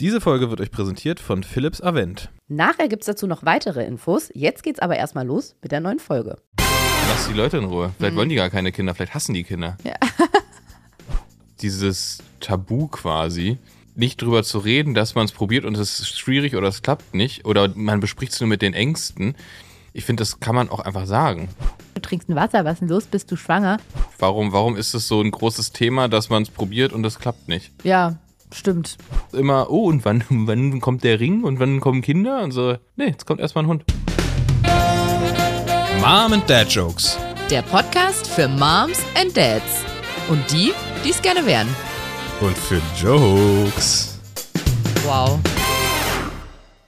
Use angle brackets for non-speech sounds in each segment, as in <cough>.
Diese Folge wird euch präsentiert von Philips Avent. Nachher gibt es dazu noch weitere Infos. Jetzt geht's aber erstmal los mit der neuen Folge. Lass die Leute in Ruhe. Vielleicht wollen die gar keine Kinder, vielleicht hassen die Kinder. Ja. <laughs> Dieses Tabu quasi, nicht drüber zu reden, dass man es probiert und es ist schwierig oder es klappt nicht oder man bespricht es nur mit den Ängsten. Ich finde, das kann man auch einfach sagen. Du trinkst ein Wasser, was ist denn los? Bist du schwanger? Warum, warum ist es so ein großes Thema, dass man es probiert und es klappt nicht? Ja, stimmt. Immer, oh, und wann, <laughs> wann kommt der Ring und wann kommen Kinder? Und so, nee, jetzt kommt erstmal ein Hund. Mom and Dad Jokes. Der Podcast für Moms and Dads. Und die, die es gerne wären. Und für Jokes. Wow.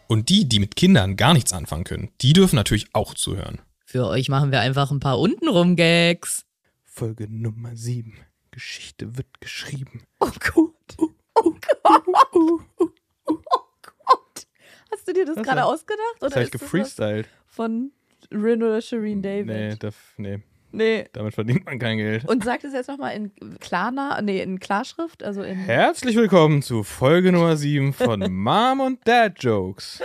Und die, die mit Kindern gar nichts anfangen können, die dürfen natürlich auch zuhören. Für euch machen wir einfach ein paar untenrum Gags. Folge Nummer 7. Geschichte wird geschrieben. Oh Gott. Oh Gott. <laughs> Oh Gott. Hast du dir das gerade ausgedacht? Das Oder was gefreestylt. von Rin oder Shireen Nee, David? das, nee, Nee. damit verdient man kein Geld. Und sag das jetzt nochmal in Klarna, nee, in Klarschrift, also in. Herzlich willkommen zu Folge Nummer 7 von <laughs> Mom und Dad Jokes.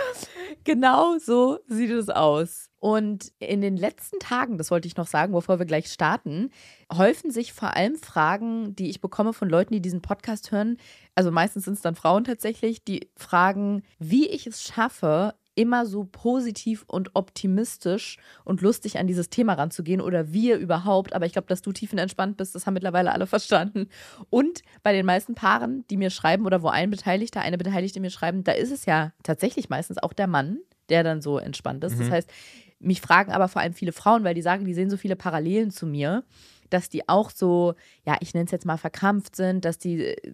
Genau so sieht es aus. Und in den letzten Tagen, das wollte ich noch sagen, bevor wir gleich starten, häufen sich vor allem Fragen, die ich bekomme von Leuten, die diesen Podcast hören. Also meistens sind es dann Frauen tatsächlich, die fragen, wie ich es schaffe, immer so positiv und optimistisch und lustig an dieses Thema ranzugehen oder wir überhaupt. Aber ich glaube, dass du tiefenentspannt bist, das haben mittlerweile alle <laughs> verstanden. Und bei den meisten Paaren, die mir schreiben oder wo ein Beteiligter, eine Beteiligte mir schreiben, da ist es ja tatsächlich meistens auch der Mann, der dann so entspannt ist. Das Mhm. heißt, mich fragen aber vor allem viele Frauen, weil die sagen, die sehen so viele Parallelen zu mir, dass die auch so, ja, ich nenne es jetzt mal verkrampft sind, dass die äh,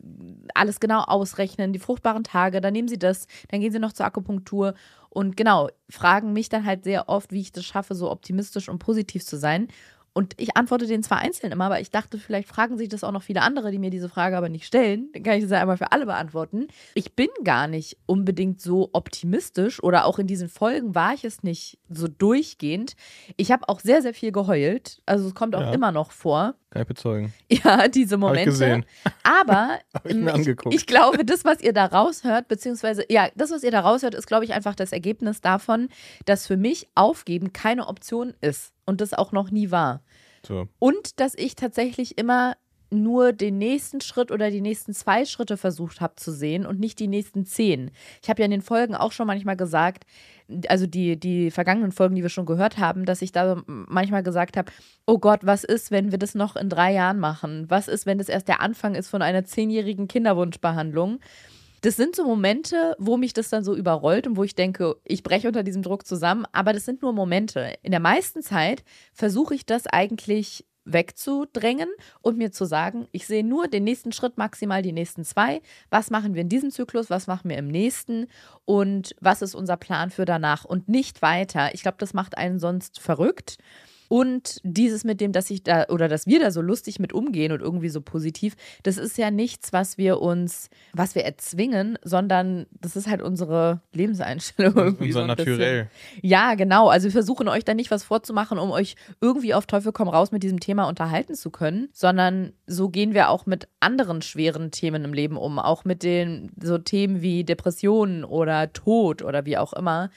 alles genau ausrechnen, die fruchtbaren Tage, dann nehmen sie das, dann gehen sie noch zur Akupunktur und genau, fragen mich dann halt sehr oft, wie ich das schaffe, so optimistisch und positiv zu sein. Und ich antworte denen zwar einzeln immer, aber ich dachte, vielleicht fragen sich das auch noch viele andere, die mir diese Frage aber nicht stellen. Dann kann ich das ja einmal für alle beantworten. Ich bin gar nicht unbedingt so optimistisch oder auch in diesen Folgen war ich es nicht so durchgehend. Ich habe auch sehr, sehr viel geheult. Also es kommt auch Ja. immer noch vor. Kann ich bezeugen. <laughs> Ja, diese Hab Momente. ich gesehen. Aber <laughs> Hab ich mir ähm, angeguckt. ich glaube, das, was ihr da raushört, beziehungsweise, ja, das, was ihr da raushört, ist, glaube ich, einfach das Ergebnis davon, dass für mich Aufgeben keine Option ist und das auch noch nie war. So. Und dass ich tatsächlich immer nur den nächsten Schritt oder die nächsten zwei Schritte versucht habe zu sehen und nicht die nächsten zehn. Ich habe ja in den Folgen auch schon manchmal gesagt, also die, die vergangenen Folgen, die wir schon gehört haben, dass ich da manchmal gesagt habe, oh Gott, was ist, wenn wir das noch in drei Jahren machen? Was ist, wenn das erst der Anfang ist von einer zehnjährigen Kinderwunschbehandlung? Das sind so Momente, wo mich das dann so überrollt und wo ich denke, ich breche unter diesem Druck zusammen, aber das sind nur Momente. In der meisten Zeit versuche ich das eigentlich wegzudrängen und mir zu sagen, ich sehe nur den nächsten Schritt, maximal die nächsten zwei. Was machen wir in diesem Zyklus? Was machen wir im nächsten? Und was ist unser Plan für danach? Und nicht weiter. Ich glaube, das macht einen sonst verrückt. Und dieses mit dem, dass ich da oder dass wir da so lustig mit umgehen und irgendwie so positiv, das ist ja nichts, was wir uns, was wir erzwingen, sondern das ist halt unsere Lebenseinstellung. Irgendwie so Unser bisschen. Naturell. Ja, genau. Also wir versuchen euch da nicht was vorzumachen, um euch irgendwie auf Teufel komm raus mit diesem Thema unterhalten zu können, sondern so gehen wir auch mit anderen schweren Themen im Leben um, auch mit den so Themen wie Depressionen oder Tod oder wie auch immer.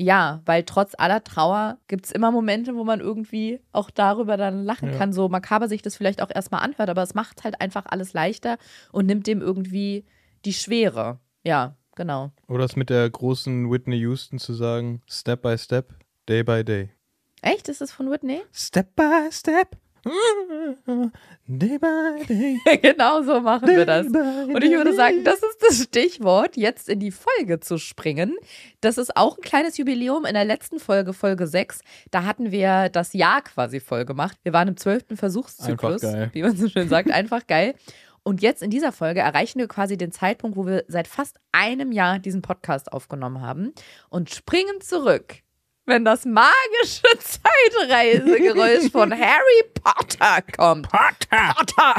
Ja, weil trotz aller Trauer gibt es immer Momente, wo man irgendwie auch darüber dann lachen Ja. kann, so makaber sich das vielleicht auch erstmal anhört, aber es macht halt einfach alles leichter und nimmt dem irgendwie die Schwere. Ja, genau. Oder es mit der großen Whitney Houston zu sagen, Step by Step, Day by Day. Echt? Ist das von Whitney? Step by Step, Day by Day. genau so machen wir das. Day Und ich würde day. sagen, das ist das Stichwort, jetzt in die Folge zu springen. Das ist auch ein kleines Jubiläum. In der letzten Folge, Folge 6, da hatten wir das Jahr quasi voll gemacht. Wir waren im zwölften Versuchszyklus, wie man so schön sagt. Einfach geil. Und jetzt in dieser Folge erreichen wir quasi den Zeitpunkt, wo wir seit fast einem Jahr diesen Podcast aufgenommen haben und springen zurück, wenn das magische <laughs> Zeitreisegeräusch von <laughs> Harry Potter kommt. Potter. Potter.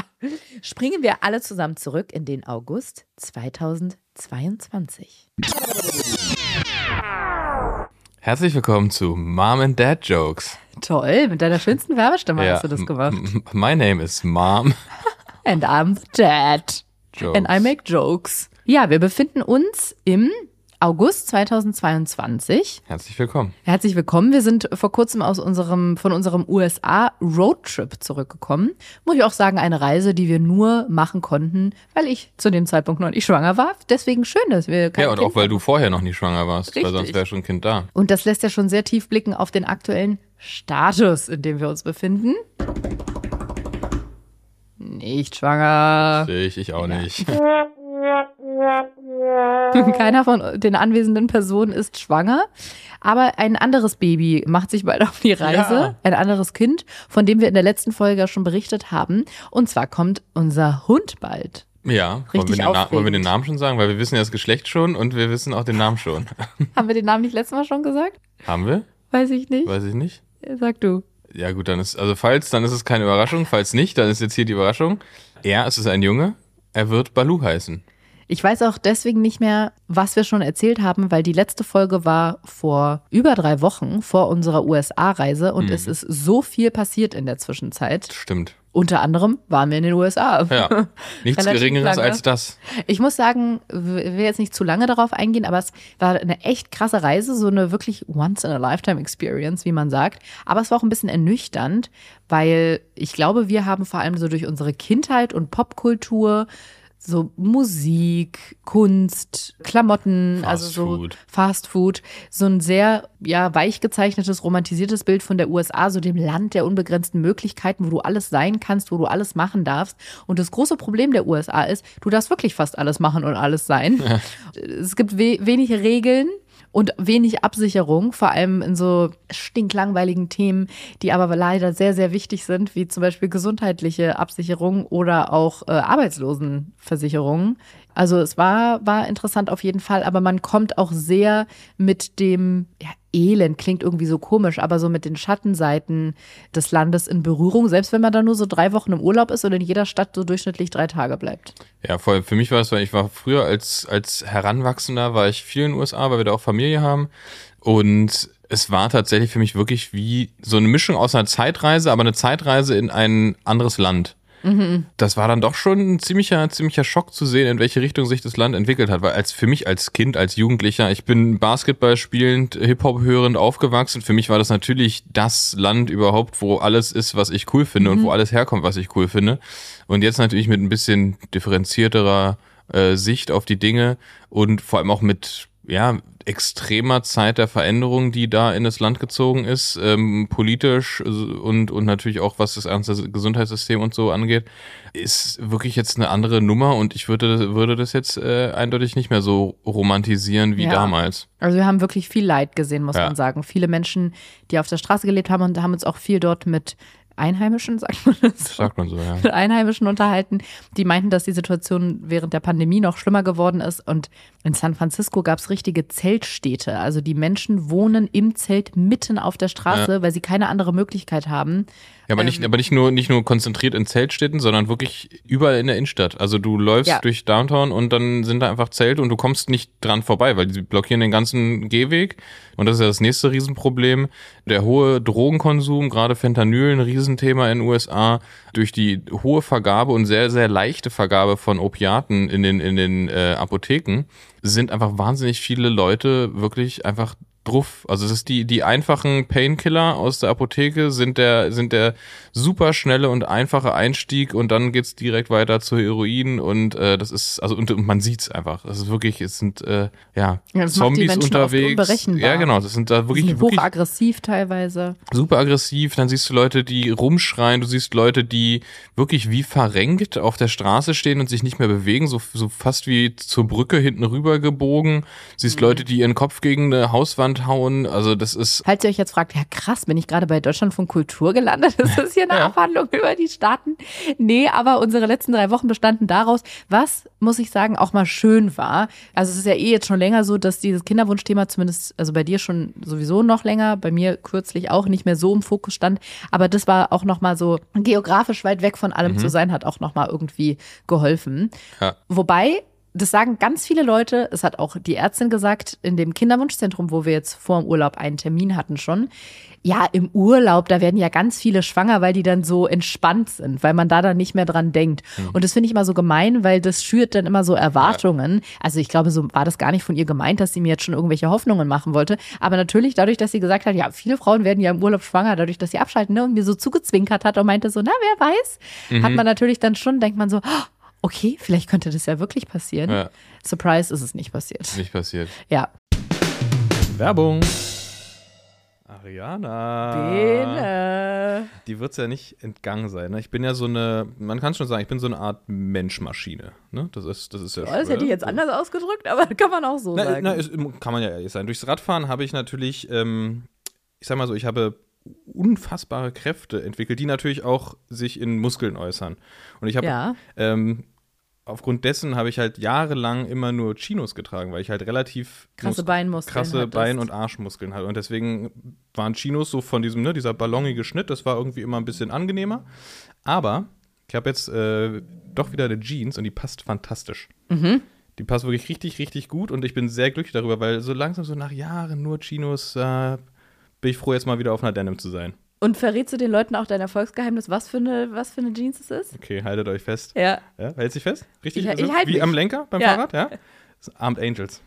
Springen wir alle zusammen zurück in den August 2022. Herzlich willkommen zu Mom and Dad Jokes. Toll, mit deiner schönsten Werbestimme hast du das gemacht. My name is Mom. And I'm the dad. Jokes. And I make jokes. Ja, wir befinden uns im August 2022. Herzlich willkommen. Herzlich willkommen. Wir sind vor kurzem aus unserem, von unserem USA-Roadtrip zurückgekommen. Muss ich auch sagen, eine Reise, die wir nur machen konnten, weil ich zu dem Zeitpunkt noch nicht schwanger war. Deswegen schön, dass wir kein Ja, und kind auch weil du vorher noch nie schwanger warst, weil Richtig. sonst wäre schon ein Kind da. Und das lässt ja schon sehr tief blicken auf den aktuellen Status, in dem wir uns befinden. Nicht schwanger. Sehe ich, ich auch nicht. <laughs> <laughs> Keiner von den anwesenden Personen ist schwanger. Aber ein anderes Baby macht sich bald auf die Reise. Ja. Ein anderes Kind, von dem wir in der letzten Folge schon berichtet haben. Und zwar kommt unser Hund bald. Ja, wollen wir, Richtig den wollen wir den Namen schon sagen? Weil wir wissen ja das Geschlecht schon und wir wissen auch den Namen schon. <laughs> Haben wir den Namen nicht letztes Mal schon gesagt? Haben wir? Weiß ich nicht. Weiß ich nicht. Sag du. Ja gut, dann ist, also falls, dann ist es keine Überraschung. Falls nicht, dann ist jetzt hier die Überraschung. Ja, es ist ein Junge. Er wird Balu heißen. Ich weiß auch deswegen nicht mehr, was wir schon erzählt haben, weil die letzte Folge war vor über drei Wochen vor unserer USA-Reise und es ist so viel passiert in der Zwischenzeit. Stimmt. Unter anderem waren wir in den USA. Ja, <laughs> nichts Geringeres lange. als das. Ich muss sagen, ich will jetzt nicht zu lange darauf eingehen, aber es war eine echt krasse Reise, so eine wirklich Once-in-a-Lifetime-Experience, wie man sagt. Aber es war auch ein bisschen ernüchternd, weil ich glaube, wir haben vor allem so durch unsere Kindheit und Popkultur so Musik, Kunst, Klamotten, Fast also so Food. Fast Food, so ein sehr ja weich gezeichnetes, romantisiertes Bild von der USA, so dem Land der unbegrenzten Möglichkeiten, wo du alles sein kannst, wo du alles machen darfst. Und das große Problem der USA ist, du darfst wirklich fast alles machen und alles sein. <laughs> Es gibt we wenig Regeln. Und wenig Absicherung, vor allem in so stinklangweiligen Themen, die aber leider sehr, sehr wichtig sind, wie zum Beispiel gesundheitliche Absicherung oder auch äh, Arbeitslosenversicherung. Also es war, war interessant auf jeden Fall, aber man kommt auch sehr mit dem, ja, Elend klingt irgendwie so komisch, aber so mit den Schattenseiten des Landes in Berührung, selbst wenn man da nur so drei Wochen im Urlaub ist und in jeder Stadt so durchschnittlich drei Tage bleibt. Ja, voll. Für mich war es, weil ich war früher als, als Heranwachsender, war ich viel in den USA, weil wir da auch Familie haben. Und es war tatsächlich für mich wirklich wie so eine Mischung aus einer Zeitreise, aber eine Zeitreise in ein anderes Land. Das war dann doch schon ein ziemlicher, ziemlicher Schock zu sehen, in welche Richtung sich das Land entwickelt hat. Weil als für mich als Kind, als Jugendlicher, ich bin Basketball spielend, Hip-Hop hörend aufgewachsen. Für mich war das natürlich das Land überhaupt, wo alles ist, was ich cool finde und wo alles herkommt, was ich cool finde. Und jetzt natürlich mit ein bisschen differenzierterer äh, Sicht auf die Dinge und vor allem auch mit ja, extremer Zeit der Veränderung, die da in das Land gezogen ist, ähm, politisch äh, und, und natürlich auch was das ganze Gesundheitssystem und so angeht, ist wirklich jetzt eine andere Nummer und ich würde, würde das jetzt äh, eindeutig nicht mehr so romantisieren wie Ja. damals. Also wir haben wirklich viel Leid gesehen, muss Ja. man sagen. Viele Menschen, die auf der Straße gelebt haben und haben uns auch viel dort mit Einheimischen, sagt man das? so? Sagt man so, ja. mit Einheimischen unterhalten, die meinten, dass die Situation während der Pandemie noch schlimmer geworden ist. Und in San Francisco gab es richtige Zeltstädte. Also die Menschen wohnen im Zelt mitten auf der Straße, weil sie keine andere Möglichkeit haben. Ja, aber nicht, aber nicht nur, nicht nur konzentriert in Zeltstädten, sondern wirklich überall in der Innenstadt. Also du läufst Ja. durch Downtown und dann sind da einfach Zelte und du kommst nicht dran vorbei, weil die blockieren den ganzen Gehweg. Und das ist ja das nächste Riesenproblem. Der hohe Drogenkonsum, gerade Fentanyl, ein Riesenthema in den USA, durch die hohe Vergabe und sehr, sehr leichte Vergabe von Opiaten in den, in den äh, Apotheken, sind einfach wahnsinnig viele Leute wirklich einfach druff. Also es ist die, die einfachen Painkiller aus der Apotheke sind der, sind der super schnelle und einfache Einstieg und dann geht's direkt weiter zu Heroin und äh, das ist, also und, und man sieht's einfach. Das ist wirklich, es sind äh, ja, Ja, die Zombies unterwegs. Ja, genau. Das sind da Die wirklich, sind wirklich hochaggressiv teilweise. super aggressiv. Dann siehst du Leute, die rumschreien. Du siehst Leute, die wirklich wie verrenkt auf der Straße stehen und sich nicht mehr bewegen, so, so fast wie zur Brücke hinten rüber gebogen. Siehst Mhm. Leute, die ihren Kopf gegen eine Hauswand hauen. Also das ist Falls ihr euch jetzt fragt, ja krass, bin ich gerade bei Deutschland von Kultur gelandet? <laughs> Ist das hier eine Ja. Abhandlung über die Staaten? Nee, aber unsere letzten drei Wochen bestanden daraus, was, muss ich sagen, auch mal schön war. Also es ist ja eh jetzt schon länger so, dass dieses Kinderwunschthema zumindest, also bei dir schon sowieso noch länger, bei mir kürzlich auch nicht mehr so im Fokus stand. Aber das war auch nochmal so geografisch weit weg von allem zu sein, hat auch nochmal irgendwie geholfen. Ja. Wobei das sagen ganz viele Leute, es hat auch die Ärztin gesagt, in dem Kinderwunschzentrum, wo wir jetzt vor dem Urlaub einen Termin hatten schon. Ja, im Urlaub, da werden ja ganz viele schwanger, weil die dann so entspannt sind, weil man da dann nicht mehr dran denkt. Und das finde ich immer so gemein, weil das schürt dann immer so Erwartungen. Also ich glaube, so war das gar nicht von ihr gemeint, dass sie mir jetzt schon irgendwelche Hoffnungen machen wollte. Aber natürlich dadurch, dass sie gesagt hat, ja, viele Frauen werden ja im Urlaub schwanger, dadurch, dass sie abschalten, ne, und mir so zugezwinkert hat und meinte so, na, wer weiß, hat man natürlich dann schon, denkt man so, oh, okay, vielleicht könnte das ja wirklich passieren. Ja. Surprise ist es nicht passiert. Nicht passiert. Ja. Werbung. Ariana. Bene. Die wird es ja nicht entgangen sein. Ne? Ich bin ja so eine, man kann schon sagen, ich bin so eine Art Menschmaschine. Ne? Das, ist, das ist ja Oh, das hätte ich jetzt anders ausgedrückt, aber <laughs> kann man auch so Na, sagen. na, ist, kann man ja ehrlich sein. Durchs Radfahren habe ich natürlich, ähm, ich sag mal so, ich habe unfassbare Kräfte entwickelt, die natürlich auch sich in Muskeln äußern. Und ich habe ja. ähm, aufgrund dessen habe ich halt jahrelang immer nur Chinos getragen, weil ich halt relativ Krasse Mus- Beinmuskeln krasse hattest. Bein- und Arschmuskeln hatte. Und deswegen waren Chinos so von diesem, ne, dieser ballongige Schnitt, das war irgendwie immer ein bisschen angenehmer. Aber ich habe jetzt äh, doch wieder eine Jeans und die passt fantastisch. Mhm. Die passt wirklich richtig, richtig gut und ich bin sehr glücklich darüber, weil so langsam, so nach Jahren nur Chinos, äh, bin ich froh, jetzt mal wieder auf einer Denim zu sein. Und verrätst du den Leuten auch dein Erfolgsgeheimnis, was für eine, was für eine Jeans es ist? Okay, haltet euch fest. Ja. Ja, hält sich fest? Richtig? Ich- ich Also halt wie mich. am Lenker beim Ja. Fahrrad, ja? Armed Angels.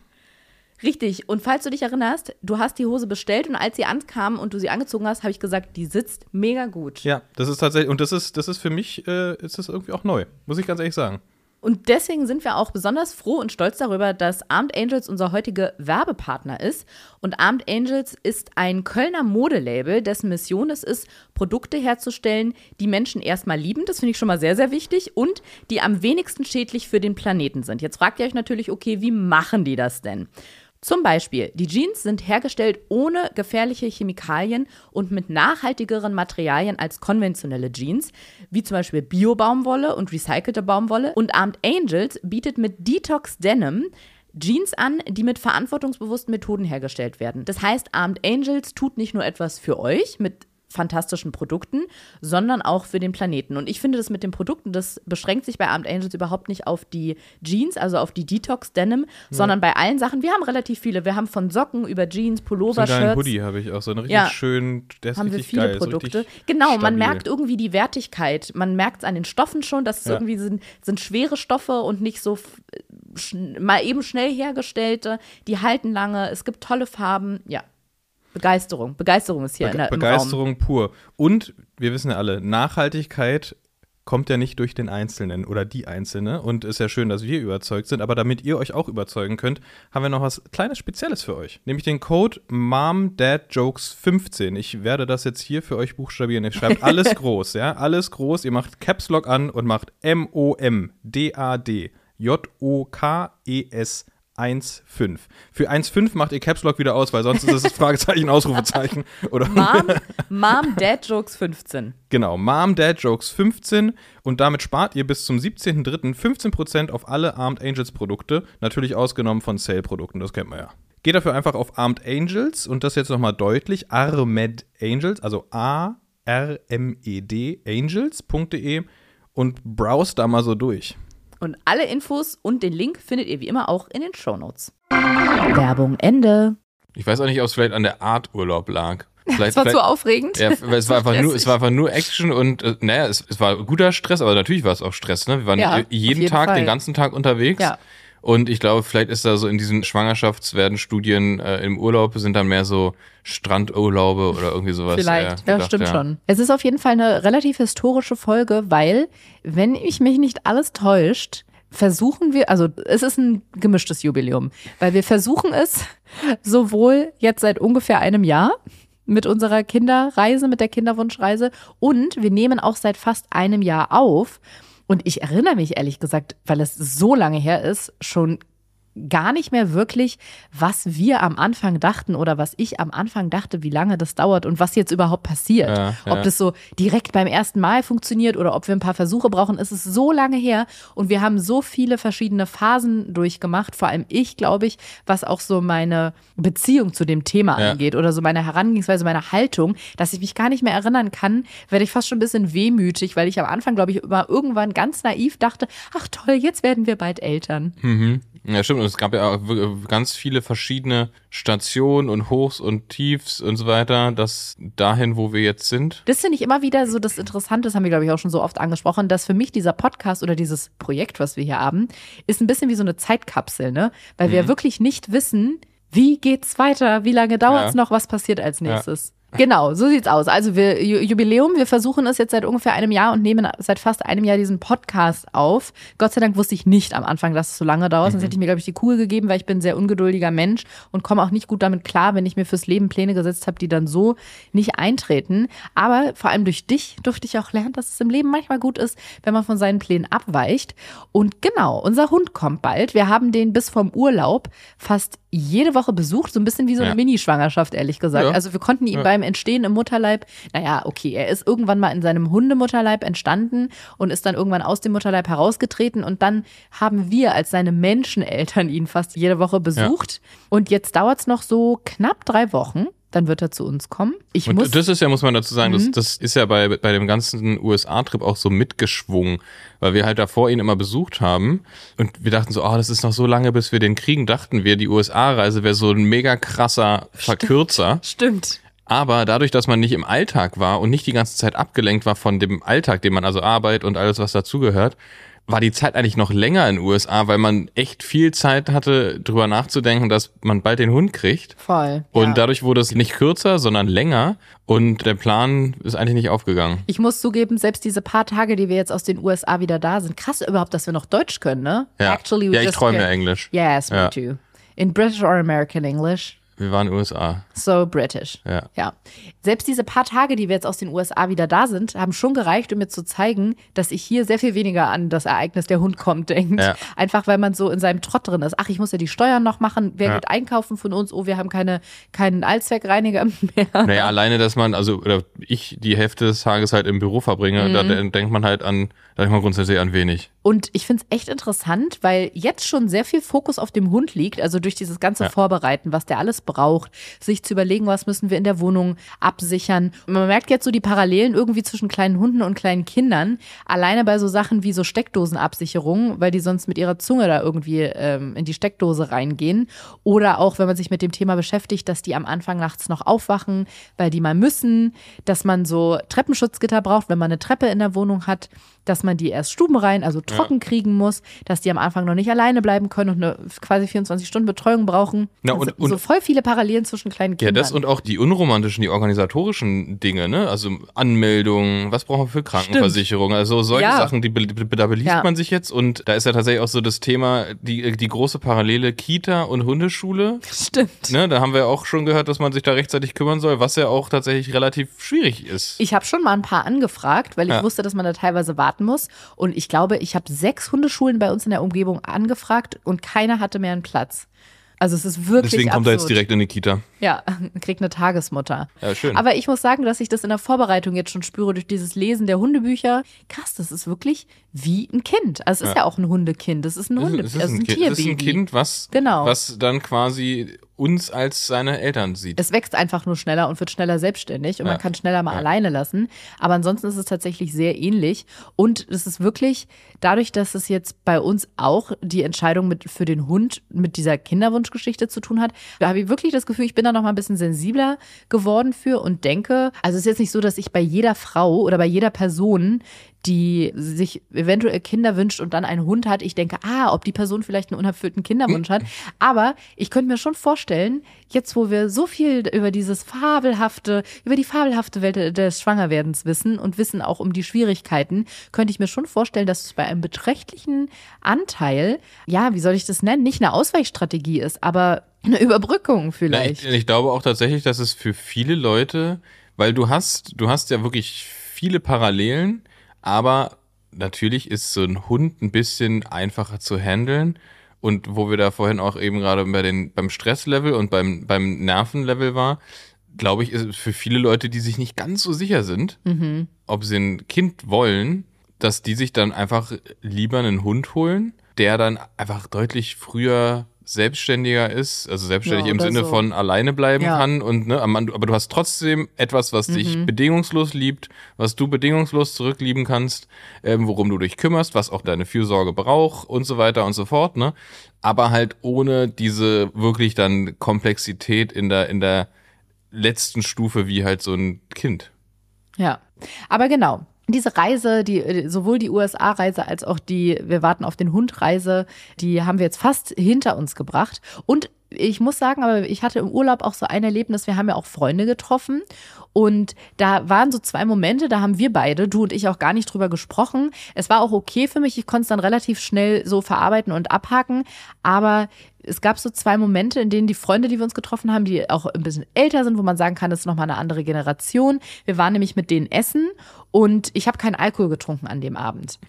Richtig. Und falls du dich erinnerst, du hast die Hose bestellt und als sie ankam und du sie angezogen hast, habe ich gesagt, die sitzt mega gut. Ja, das ist tatsächlich, und das ist, das ist für mich, äh, ist das irgendwie auch neu, muss ich ganz ehrlich sagen. Und deswegen sind wir auch besonders froh und stolz darüber, dass Armed Angels unser heutiger Werbepartner ist. Und Armed Angels ist ein Kölner Modelabel, dessen Mission es ist, Produkte herzustellen, die Menschen erstmal lieben. Das finde ich schon mal sehr, sehr wichtig. Und die am wenigsten schädlich für den Planeten sind. Jetzt fragt ihr euch natürlich, okay, wie machen die das denn? Zum Beispiel, die Jeans sind hergestellt ohne gefährliche Chemikalien und mit nachhaltigeren Materialien als konventionelle Jeans, wie zum Beispiel Bio-Baumwolle und recycelte Baumwolle. Und Armed Angels bietet mit Detox Denim Jeans an, die mit verantwortungsbewussten Methoden hergestellt werden. Das heißt, Armed Angels tut nicht nur etwas für euch mit fantastischen Produkten, sondern auch für den Planeten. Und ich finde das mit den Produkten, das beschränkt sich bei Armed Angels überhaupt nicht auf die Jeans, also auf die Detox Denim, sondern bei allen Sachen. Wir haben relativ viele. Wir haben von Socken über Jeans, Pullover, Shirts. Hoodie habe ich auch, so einen richtig Ja. schönen, der ist haben wir viele geil. Produkte. genau, man stabil. merkt irgendwie die Wertigkeit. Man merkt es an den Stoffen schon, dass es Ja. irgendwie sind, sind schwere Stoffe und nicht so schn mal eben schnell hergestellte. Die halten lange. Es gibt tolle Farben. Ja. Begeisterung. Begeisterung ist hier in Bege der, im Raum. Begeisterung pur. Und wir wissen ja alle, Nachhaltigkeit kommt ja nicht durch den Einzelnen oder die Einzelne. Und ist ja schön, dass wir überzeugt sind. Aber damit ihr euch auch überzeugen könnt, haben wir noch was kleines Spezielles für euch. Nämlich den Code MOMDADJOKES15. Ich werde das jetzt hier für euch buchstabieren. Ihr schreibt alles <laughs> groß, ja? Alles groß. Ihr macht Caps Lock an und macht M-O-M-D-A-D J-O-K-E-S 1,5. Für 1,5 macht ihr Caps Lock wieder aus, weil sonst ist es das <laughs> Fragezeichen, Ausrufezeichen. Oder Mom, Mom, Dad Jokes 15. Genau, Mom Dad Jokes 15 und damit spart ihr bis zum 17.03. 15% auf alle Armed Angels Produkte, natürlich ausgenommen von Sale Produkten, das kennt man ja. Geht dafür einfach auf Armed Angels und das jetzt nochmal deutlich, Armed Angels, also A R M E D Angels.de und browse da mal so durch. Und alle Infos und den Link findet ihr wie immer auch in den Shownotes. Werbung Ende. Ich weiß auch nicht, ob es vielleicht an der Art Urlaub lag. <laughs> Vielleicht, Das war zu aufregend. ja, es war einfach nur, <laughs> es war einfach nur Action und äh, naja, es, es war guter Stress, aber natürlich war es auch Stress, ne? Wir waren Ja, auf jeden Tag, Fall. den ganzen Tag unterwegs. Ja. Und ich glaube, vielleicht ist da so in diesen Schwangerschaftswerden-Studien äh, im Urlaub sind dann mehr so Strandurlaube oder irgendwie sowas. Vielleicht, äh, ja, gedacht, stimmt schon. Es ist auf jeden Fall eine relativ historische Folge, weil, wenn ich mich nicht alles täuscht, versuchen wir, also es ist ein gemischtes Jubiläum, weil wir versuchen es <laughs> sowohl jetzt seit ungefähr einem Jahr mit unserer Kinderreise, mit der Kinderwunschreise und wir nehmen auch seit fast einem Jahr auf. Und ich erinnere mich ehrlich gesagt, weil es so lange her ist, schon gar nicht mehr wirklich, was wir am Anfang dachten oder was ich am Anfang dachte, wie lange das dauert und was jetzt überhaupt passiert. Ja, ob ja. das so direkt beim ersten Mal funktioniert oder ob wir ein paar Versuche brauchen. Es ist so lange her und wir haben so viele verschiedene Phasen durchgemacht. Vor allem ich, glaube ich, was auch so meine Beziehung zu dem Thema Ja. angeht oder so meine Herangehensweise, meine Haltung, dass ich mich gar nicht mehr erinnern kann, werde ich fast schon ein bisschen wehmütig, weil ich am Anfang, glaube ich, immer irgendwann ganz naiv dachte, ach toll, jetzt werden wir bald Eltern. Mhm. Ja, stimmt. Und es gab ja ganz viele verschiedene Stationen und Hochs und Tiefs und so weiter, das dahin, wo wir jetzt sind. Das finde ich immer wieder so das Interessante, das haben wir, glaube ich, auch schon so oft angesprochen, dass für mich dieser Podcast oder dieses Projekt, was wir hier haben, ist ein bisschen wie so eine Zeitkapsel, ne? Weil Mhm. wir wirklich nicht wissen, wie geht's weiter, wie lange dauert's Ja. noch, was passiert als nächstes. Genau, so sieht's aus. Also wir Ju- Jubiläum, wir versuchen es jetzt seit ungefähr einem Jahr und nehmen seit fast einem Jahr diesen Podcast auf. Gott sei Dank wusste ich nicht am Anfang, dass es so lange dauert, Mhm. sonst hätte ich mir, glaube ich, die Kugel gegeben, weil ich bin ein sehr ungeduldiger Mensch und komme auch nicht gut damit klar, wenn ich mir fürs Leben Pläne gesetzt habe, die dann so nicht eintreten. Aber vor allem durch dich durfte ich auch lernen, dass es im Leben manchmal gut ist, wenn man von seinen Plänen abweicht. Und genau, unser Hund kommt bald. Wir haben den bis vom Urlaub fast jede Woche besucht, so ein bisschen wie so eine Ja. Mini-Schwangerschaft, ehrlich gesagt. Ja. Also wir konnten ihn Ja. beim Entstehen im Mutterleib, naja, okay, er ist irgendwann mal in seinem Hundemutterleib entstanden und ist dann irgendwann aus dem Mutterleib herausgetreten und dann haben wir als seine Menscheneltern ihn fast jede Woche besucht. Und jetzt dauert es noch so knapp drei Wochen, dann wird er zu uns kommen. Ich muss, Und das ist ja, muss man dazu sagen, Mhm. das, das ist ja bei, bei dem ganzen USA-Trip auch so mitgeschwungen, weil wir halt davor ihn immer besucht haben und wir dachten so, oh, das ist noch so lange, bis wir den kriegen, dachten wir, die USA-Reise wäre so ein mega krasser Verkürzer. stimmt. Aber dadurch, dass man nicht im Alltag war und nicht die ganze Zeit abgelenkt war von dem Alltag, den man also Arbeit und alles, was dazugehört, war die Zeit eigentlich noch länger in den USA, weil man echt viel Zeit hatte, drüber nachzudenken, dass man bald den Hund kriegt. Voll. Und ja. dadurch wurde es nicht kürzer, sondern länger. Und der Plan ist eigentlich nicht aufgegangen. Ich muss zugeben, selbst diese paar Tage, die wir jetzt aus den USA wieder da sind, krass überhaupt, dass wir noch Deutsch können, ne? Ja, Actually, we ja ich träume ja Englisch. Yes, me Ja. too. In British or American English. Wir waren in den USA. So British. Ja. Ja. Selbst diese paar Tage, die wir jetzt aus den USA wieder da sind, haben schon gereicht, um mir zu zeigen, dass ich hier sehr viel weniger an das Ereignis, der Hund kommt, denkt. Ja. Einfach weil man so in seinem Trott drin ist. Ach, ich muss ja die Steuern noch machen. Wer Ja. geht einkaufen von uns? Oh, wir haben keine, keinen Allzweckreiniger <laughs> mehr. Naja, alleine, dass man, also, oder ich die Hälfte des Tages halt im Büro verbringe, da Mhm. de- denkt man halt an, da denkt man grundsätzlich an wenig. Und ich finde es echt interessant, weil jetzt schon sehr viel Fokus auf dem Hund liegt, also durch dieses ganze Ja. Vorbereiten, was der alles braucht, sich zu überlegen, was müssen wir in der Wohnung absichern. Und man merkt jetzt so die Parallelen irgendwie zwischen kleinen Hunden und kleinen Kindern, alleine bei so Sachen wie so Steckdosenabsicherung, weil die sonst mit ihrer Zunge da irgendwie ähm, in die Steckdose reingehen. Oder auch, wenn man sich mit dem Thema beschäftigt, dass die am Anfang nachts noch aufwachen, weil die mal müssen, dass man so Treppenschutzgitter braucht, wenn man eine Treppe in der Wohnung hat, dass man die erst stubenrein, also trocken kriegen muss, dass die am Anfang noch nicht alleine bleiben können und eine quasi 24 Stunden Betreuung brauchen. Na, Also und- und- so voll viele Parallelen zwischen kleinen Ja, Kindern. das und auch die unromantischen, die organisatorischen Dinge, ne? Also Anmeldungen, was brauchen wir für Krankenversicherung? Also solche Ja. Sachen, die, da beliest Ja. man sich jetzt und da ist ja tatsächlich auch so das Thema, die, die große Parallele Kita und Hundeschule. Stimmt. Ne, da haben wir auch schon gehört, dass man sich da rechtzeitig kümmern soll, was ja auch tatsächlich relativ schwierig ist. Ich habe schon mal ein paar angefragt, weil ich Ja. wusste, dass man da teilweise warten muss. Und ich glaube, ich habe sechs Hundeschulen bei uns in der Umgebung angefragt und keiner hatte mehr einen Platz. Also es ist wirklich Deswegen kommt er jetzt absurd. direkt in die Kita. Ja, <laughs> kriegt eine Tagesmutter. Ja, schön. Aber ich muss sagen, dass ich das in der Vorbereitung jetzt schon spüre durch dieses Lesen der Hundebücher. Krass, das ist wirklich wie ein Kind. Also es ist ja, auch ein Hundekind. Das ist ein Es ist- Hunde, es ist also ein, ein Kind, es ist ein Tierbaby. Kind, was, Genau. was dann quasi uns als seine Eltern sieht. Es wächst einfach nur schneller und wird schneller selbstständig und Ja. man kann schneller mal Ja. alleine lassen. Aber ansonsten ist es tatsächlich sehr ähnlich. Und es ist wirklich dadurch, dass es jetzt bei uns auch die Entscheidung mit, für den Hund mit dieser Kinderwunschgeschichte zu tun hat, da habe ich wirklich das Gefühl, ich bin da noch mal ein bisschen sensibler geworden für und denke, also es ist jetzt nicht so, dass ich bei jeder Frau oder bei jeder Person die sich eventuell Kinder wünscht und dann einen Hund hat, ich denke, ah, ob die Person vielleicht einen unerfüllten Kinderwunsch hat. Aber ich könnte mir schon vorstellen, jetzt wo wir so viel über dieses fabelhafte, über die fabelhafte Welt des Schwangerwerdens wissen und wissen auch um die Schwierigkeiten, könnte ich mir schon vorstellen, dass es bei einem beträchtlichen Anteil, ja, wie soll ich das nennen, nicht eine Ausweichstrategie ist, aber eine Überbrückung vielleicht. ich, ich glaube auch tatsächlich, dass es für viele Leute, weil du hast, du hast ja wirklich viele Parallelen, aber natürlich ist so ein Hund ein bisschen einfacher zu handeln und wo wir da vorhin auch eben gerade bei den, beim Stresslevel und beim, beim Nervenlevel war, glaube ich, ist für viele Leute, die sich nicht ganz so sicher sind, Mhm. ob sie ein Kind wollen, dass die sich dann einfach lieber einen Hund holen, der dann einfach deutlich früher selbstständiger ist, also selbstständig Ja, im Sinne so. von alleine bleiben Ja. kann und ne, aber du hast trotzdem etwas, was dich Mhm. bedingungslos liebt, was du bedingungslos zurücklieben kannst, ähm, worum du dich kümmerst, was auch deine Fürsorge braucht und so weiter und so fort, ne? Aber halt ohne diese wirklich dann Komplexität in der in der letzten Stufe wie halt so ein Kind. Ja, aber genau. Diese Reise, die äh, sowohl die USA-Reise als auch die Wir warten auf den Hund-Reise, die haben wir jetzt fast hinter uns gebracht. Und ich muss sagen, aber ich hatte im Urlaub auch so ein Erlebnis. Wir haben ja auch Freunde getroffen und da waren so zwei Momente, da haben wir beide, du und ich, auch gar nicht drüber gesprochen. Es war auch okay für mich. Ich konnte es dann relativ schnell so verarbeiten und abhaken. Aber es gab so zwei Momente, in denen die Freunde, die wir uns getroffen haben, die auch ein bisschen älter sind, wo man sagen kann, das ist nochmal eine andere Generation. Wir waren nämlich mit denen essen und ich habe keinen Alkohol getrunken an dem Abend.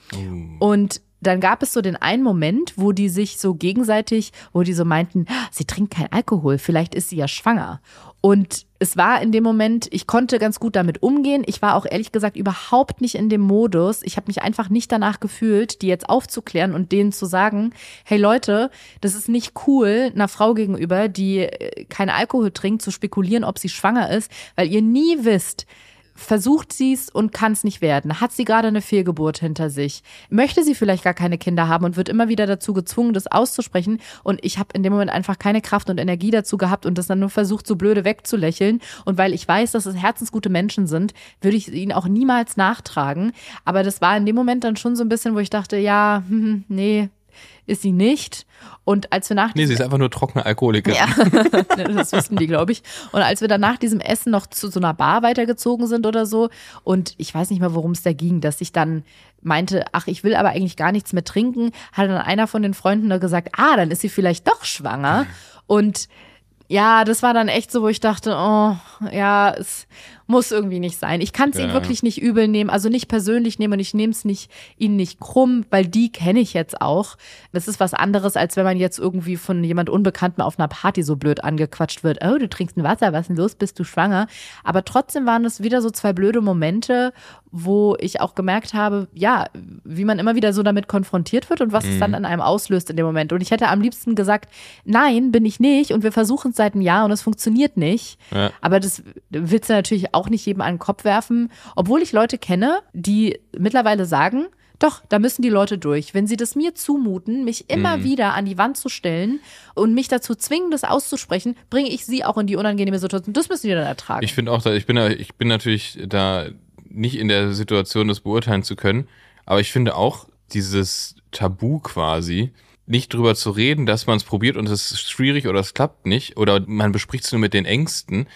Und dann gab es so den einen Moment, wo die sich so gegenseitig, wo die so meinten, "Ah, sie trinkt keinen Alkohol, vielleicht ist sie ja schwanger. Und es war in dem Moment, ich konnte ganz gut damit umgehen. Ich war auch ehrlich gesagt überhaupt nicht in dem Modus. Ich habe mich einfach nicht danach gefühlt, die jetzt aufzuklären und denen zu sagen, hey Leute, das ist nicht cool, einer Frau gegenüber, die äh, keinen Alkohol trinkt, zu spekulieren, ob sie schwanger ist, weil ihr nie wisst, versucht sie es und kann es nicht werden? Hat sie gerade eine Fehlgeburt hinter sich? Möchte sie vielleicht gar keine Kinder haben und wird immer wieder dazu gezwungen, das auszusprechen? Und ich habe in dem Moment einfach keine Kraft und Energie dazu gehabt und das dann nur versucht, so blöde wegzulächeln. Und weil ich weiß, dass es herzensgute Menschen sind, würde ich ihnen auch niemals nachtragen. Aber das war in dem Moment dann schon so ein bisschen, wo ich dachte, ja, hm, <laughs> nee, ist sie nicht. Und als wir nach Nee, sie ist einfach nur trockene Alkoholikerin. ja, <laughs> das wussten die, glaube ich. Und als wir dann nach diesem Essen noch zu so einer Bar weitergezogen sind oder so, und ich weiß nicht mehr, worum es da ging, dass ich dann meinte, ach, ich will aber eigentlich gar nichts mehr trinken, hat dann einer von den Freunden da gesagt, ah, dann ist sie vielleicht doch schwanger. Und ja, das war dann echt so, wo ich dachte, oh, ja, es muss irgendwie nicht sein. Ich kann es ihnen Ja. wirklich nicht übel nehmen, also nicht persönlich nehmen und ich nehme es nicht ihnen nicht krumm, weil die kenne ich jetzt auch. Das ist was anderes, als wenn man jetzt irgendwie von jemand Unbekanntem auf einer Party so blöd angequatscht wird. Oh, du trinkst ein Wasser, was ist denn los, bist du schwanger? Aber trotzdem waren es wieder so zwei blöde Momente, wo ich auch gemerkt habe, ja, wie man immer wieder so damit konfrontiert wird und was es dann in einem auslöst in dem Moment. Und ich hätte am liebsten gesagt, nein, bin ich nicht und wir versuchen es seit einem Jahr und es funktioniert nicht. Ja. Aber das willst du natürlich auch nicht jedem an den Kopf werfen, obwohl ich Leute kenne, die mittlerweile sagen, doch, da müssen die Leute durch. Wenn sie das mir zumuten, mich immer wieder an die Wand zu stellen und mich dazu zwingen, das auszusprechen, bringe ich sie auch in die unangenehme Situation. Das müssen die dann ertragen. Ich finde auch, ich bin, ich bin natürlich da nicht in der Situation, das beurteilen zu können, aber ich finde auch dieses Tabu quasi, nicht drüber zu reden, dass man es probiert und es ist schwierig oder es klappt nicht oder man bespricht es nur mit den Ängsten.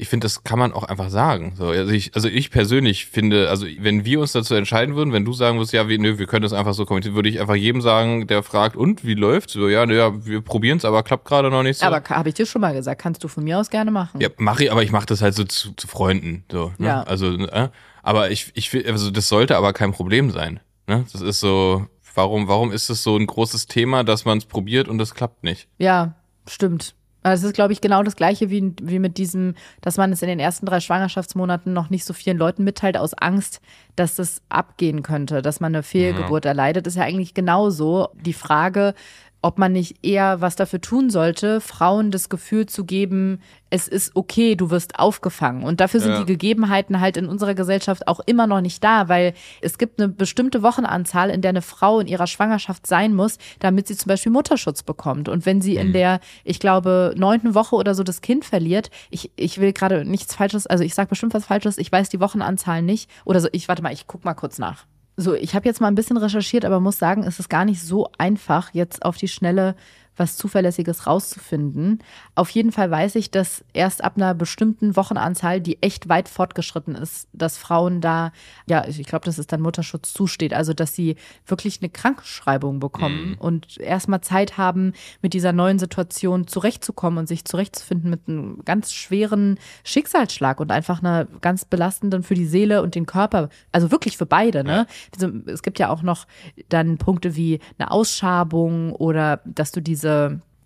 Ich finde, das kann man auch einfach sagen. So, also, ich, also ich persönlich finde, also wenn wir uns dazu entscheiden würden, wenn du sagen würdest, ja, wir, nö, wir können das einfach so kommentieren, würde ich einfach jedem sagen, der fragt, und wie läuft's? So, ja, nö, ja, wir probieren es, aber klappt gerade noch nicht so. Aber habe ich dir schon mal gesagt, kannst du von mir aus gerne machen. Ja, mache ich, aber ich mache das halt so zu, zu Freunden. So, ne? Ja. Also, äh, aber ich, ich also das sollte aber kein Problem sein. Ne? Das ist so, warum, warum ist es so ein großes Thema, dass man es probiert und es klappt nicht? Ja, stimmt. Also es ist, glaube ich, genau das Gleiche wie, wie mit diesem, dass man es in den ersten drei Schwangerschaftsmonaten noch nicht so vielen Leuten mitteilt, aus Angst, dass das abgehen könnte, dass man eine Fehlgeburt erleidet. Ist ja eigentlich genauso die Frage, ob man nicht eher was dafür tun sollte, Frauen das Gefühl zu geben, es ist okay, du wirst aufgefangen. Und dafür sind Ja. die Gegebenheiten halt in unserer Gesellschaft auch immer noch nicht da, weil es gibt eine bestimmte Wochenanzahl, in der eine Frau in ihrer Schwangerschaft sein muss, damit sie zum Beispiel Mutterschutz bekommt. Und wenn sie in der, ich glaube, neunten Woche oder so das Kind verliert, ich, ich will gerade nichts Falsches, also ich sage bestimmt was Falsches, ich weiß die Wochenanzahl nicht. Oder so, ich warte mal, ich guck mal kurz nach. So, ich habe jetzt mal ein bisschen recherchiert, aber muss sagen, es ist gar nicht so einfach, jetzt auf die Schnelle was Zuverlässiges rauszufinden. Auf jeden Fall weiß ich, dass erst ab einer bestimmten Wochenanzahl, die echt weit fortgeschritten ist, dass Frauen da, ja, ich glaube, dass es dann Mutterschutz zusteht, also dass sie wirklich eine Krankschreibung bekommen und erstmal Zeit haben, mit dieser neuen Situation zurechtzukommen und sich zurechtzufinden mit einem ganz schweren Schicksalsschlag und einfach einer ganz belastenden für die Seele und den Körper, also wirklich für beide, ne? Also, es gibt ja auch noch dann Punkte wie eine Ausschabung oder dass du diese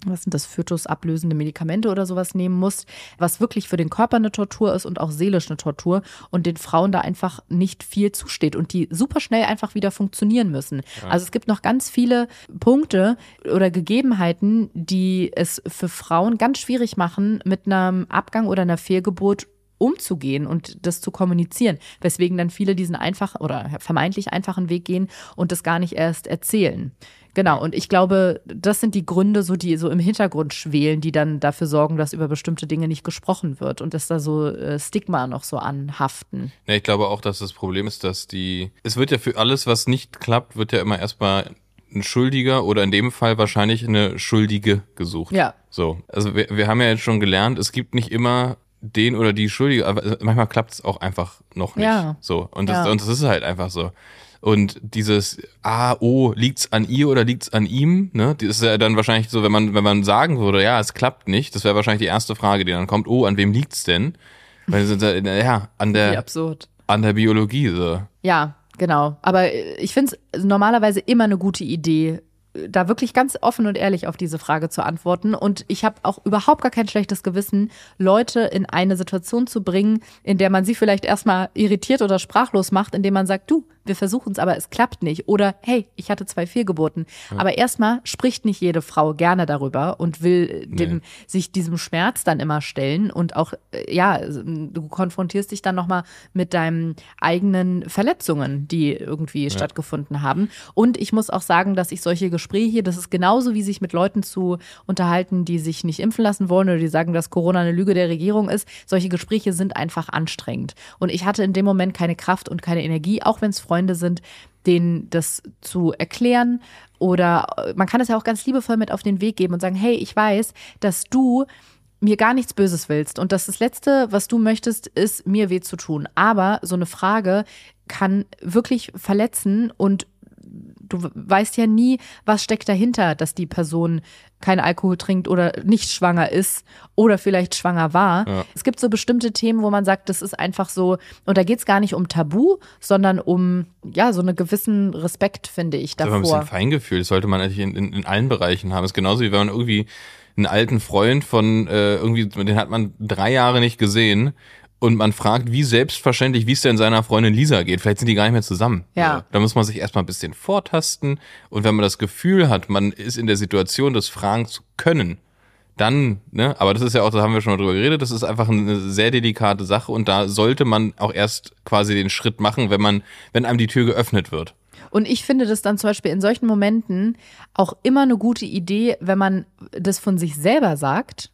was sind das, fötusablösende Medikamente oder sowas nehmen musst, was wirklich für den Körper eine Tortur ist und auch seelisch eine Tortur und den Frauen da einfach nicht viel zusteht und die super schnell einfach wieder funktionieren müssen. Also es gibt noch ganz viele Punkte oder Gegebenheiten, die es für Frauen ganz schwierig machen, mit einem Abgang oder einer Fehlgeburt umzugehen und das zu kommunizieren, weswegen dann viele diesen einfachen oder vermeintlich einfachen Weg gehen und das gar nicht erst erzählen. Genau, und ich glaube, das sind die Gründe, so die so im Hintergrund schwelen, die dann dafür sorgen, dass über bestimmte Dinge nicht gesprochen wird und dass da so äh, Stigma noch so anhaften. Ja, ich glaube auch, dass das Problem ist, dass die. Es wird ja für alles, was nicht klappt, wird ja immer erstmal ein Schuldiger oder in dem Fall wahrscheinlich eine Schuldige gesucht. Ja. So. Also wir, wir haben ja jetzt schon gelernt, es gibt nicht immer den oder die Schuldige, aber manchmal klappt es auch einfach noch nicht. Ja. So. Und das, Ja. und das ist halt einfach so. Und dieses ah, oh, liegt's an ihr oder liegt's an ihm, ne? Das ist ja dann wahrscheinlich so, wenn man, wenn man sagen würde, ja, es klappt nicht, das wäre wahrscheinlich die erste Frage, die dann kommt, oh, an wem liegt's denn? Weil sie sind ja, an der, an der Biologie, so. Ja, genau. Aber ich finde es normalerweise immer eine gute Idee, da wirklich ganz offen und ehrlich auf diese Frage zu antworten. Und ich habe auch überhaupt gar kein schlechtes Gewissen, Leute in eine Situation zu bringen, in der man sie vielleicht erstmal irritiert oder sprachlos macht, indem man sagt, du, wir versuchen es, aber es klappt nicht. Oder hey, ich hatte zwei Fehlgeburten. Aber erstmal spricht nicht jede Frau gerne darüber und will dem, Nee. sich diesem Schmerz dann immer stellen. Und auch, äh, ja, du konfrontierst dich dann nochmal mit deinen eigenen Verletzungen, die irgendwie stattgefunden haben. Und ich muss auch sagen, dass ich solche Gespräche, das ist genauso wie sich mit Leuten zu unterhalten, die sich nicht impfen lassen wollen oder die sagen, dass Corona eine Lüge der Regierung ist. Solche Gespräche sind einfach anstrengend. Und ich hatte in dem Moment keine Kraft und keine Energie, auch wenn es Freunde sind, denen das zu erklären. Oder äh, man kann es ja auch ganz liebevoll mit auf den Weg geben und sagen, hey, ich weiß, dass du mir gar nichts Böses willst. Und dass das Letzte, was du möchtest, ist, mir weh zu tun. Aber so eine Frage kann wirklich verletzen und du weißt ja nie, was steckt dahinter, dass die Person keinen Alkohol trinkt oder nicht schwanger ist oder vielleicht schwanger war. Ja. Es gibt so bestimmte Themen, wo man sagt, das ist einfach so, und da geht es gar nicht um Tabu, sondern um, ja, so einen gewissen Respekt, finde ich, Das ist ein bisschen davor. Feingefühl. Das sollte man eigentlich in, in, in allen Bereichen haben. Das ist genauso wie wenn man irgendwie einen alten Freund von äh, irgendwie, den hat man drei Jahre nicht gesehen und man fragt, wie selbstverständlich, wie es denn seiner Freundin Lisa geht. Vielleicht sind die gar nicht mehr zusammen. Ja. Da muss man sich erstmal ein bisschen vortasten und wenn man das Gefühl hat, man ist in der Situation, das fragen zu können, dann, ne, aber das ist ja auch, da haben wir schon mal drüber geredet, das ist einfach eine sehr delikate Sache und da sollte man auch erst quasi den Schritt machen, wenn man, wenn einem die Tür geöffnet wird. Und ich finde das dann zum Beispiel in solchen Momenten auch immer eine gute Idee, wenn man das von sich selber sagt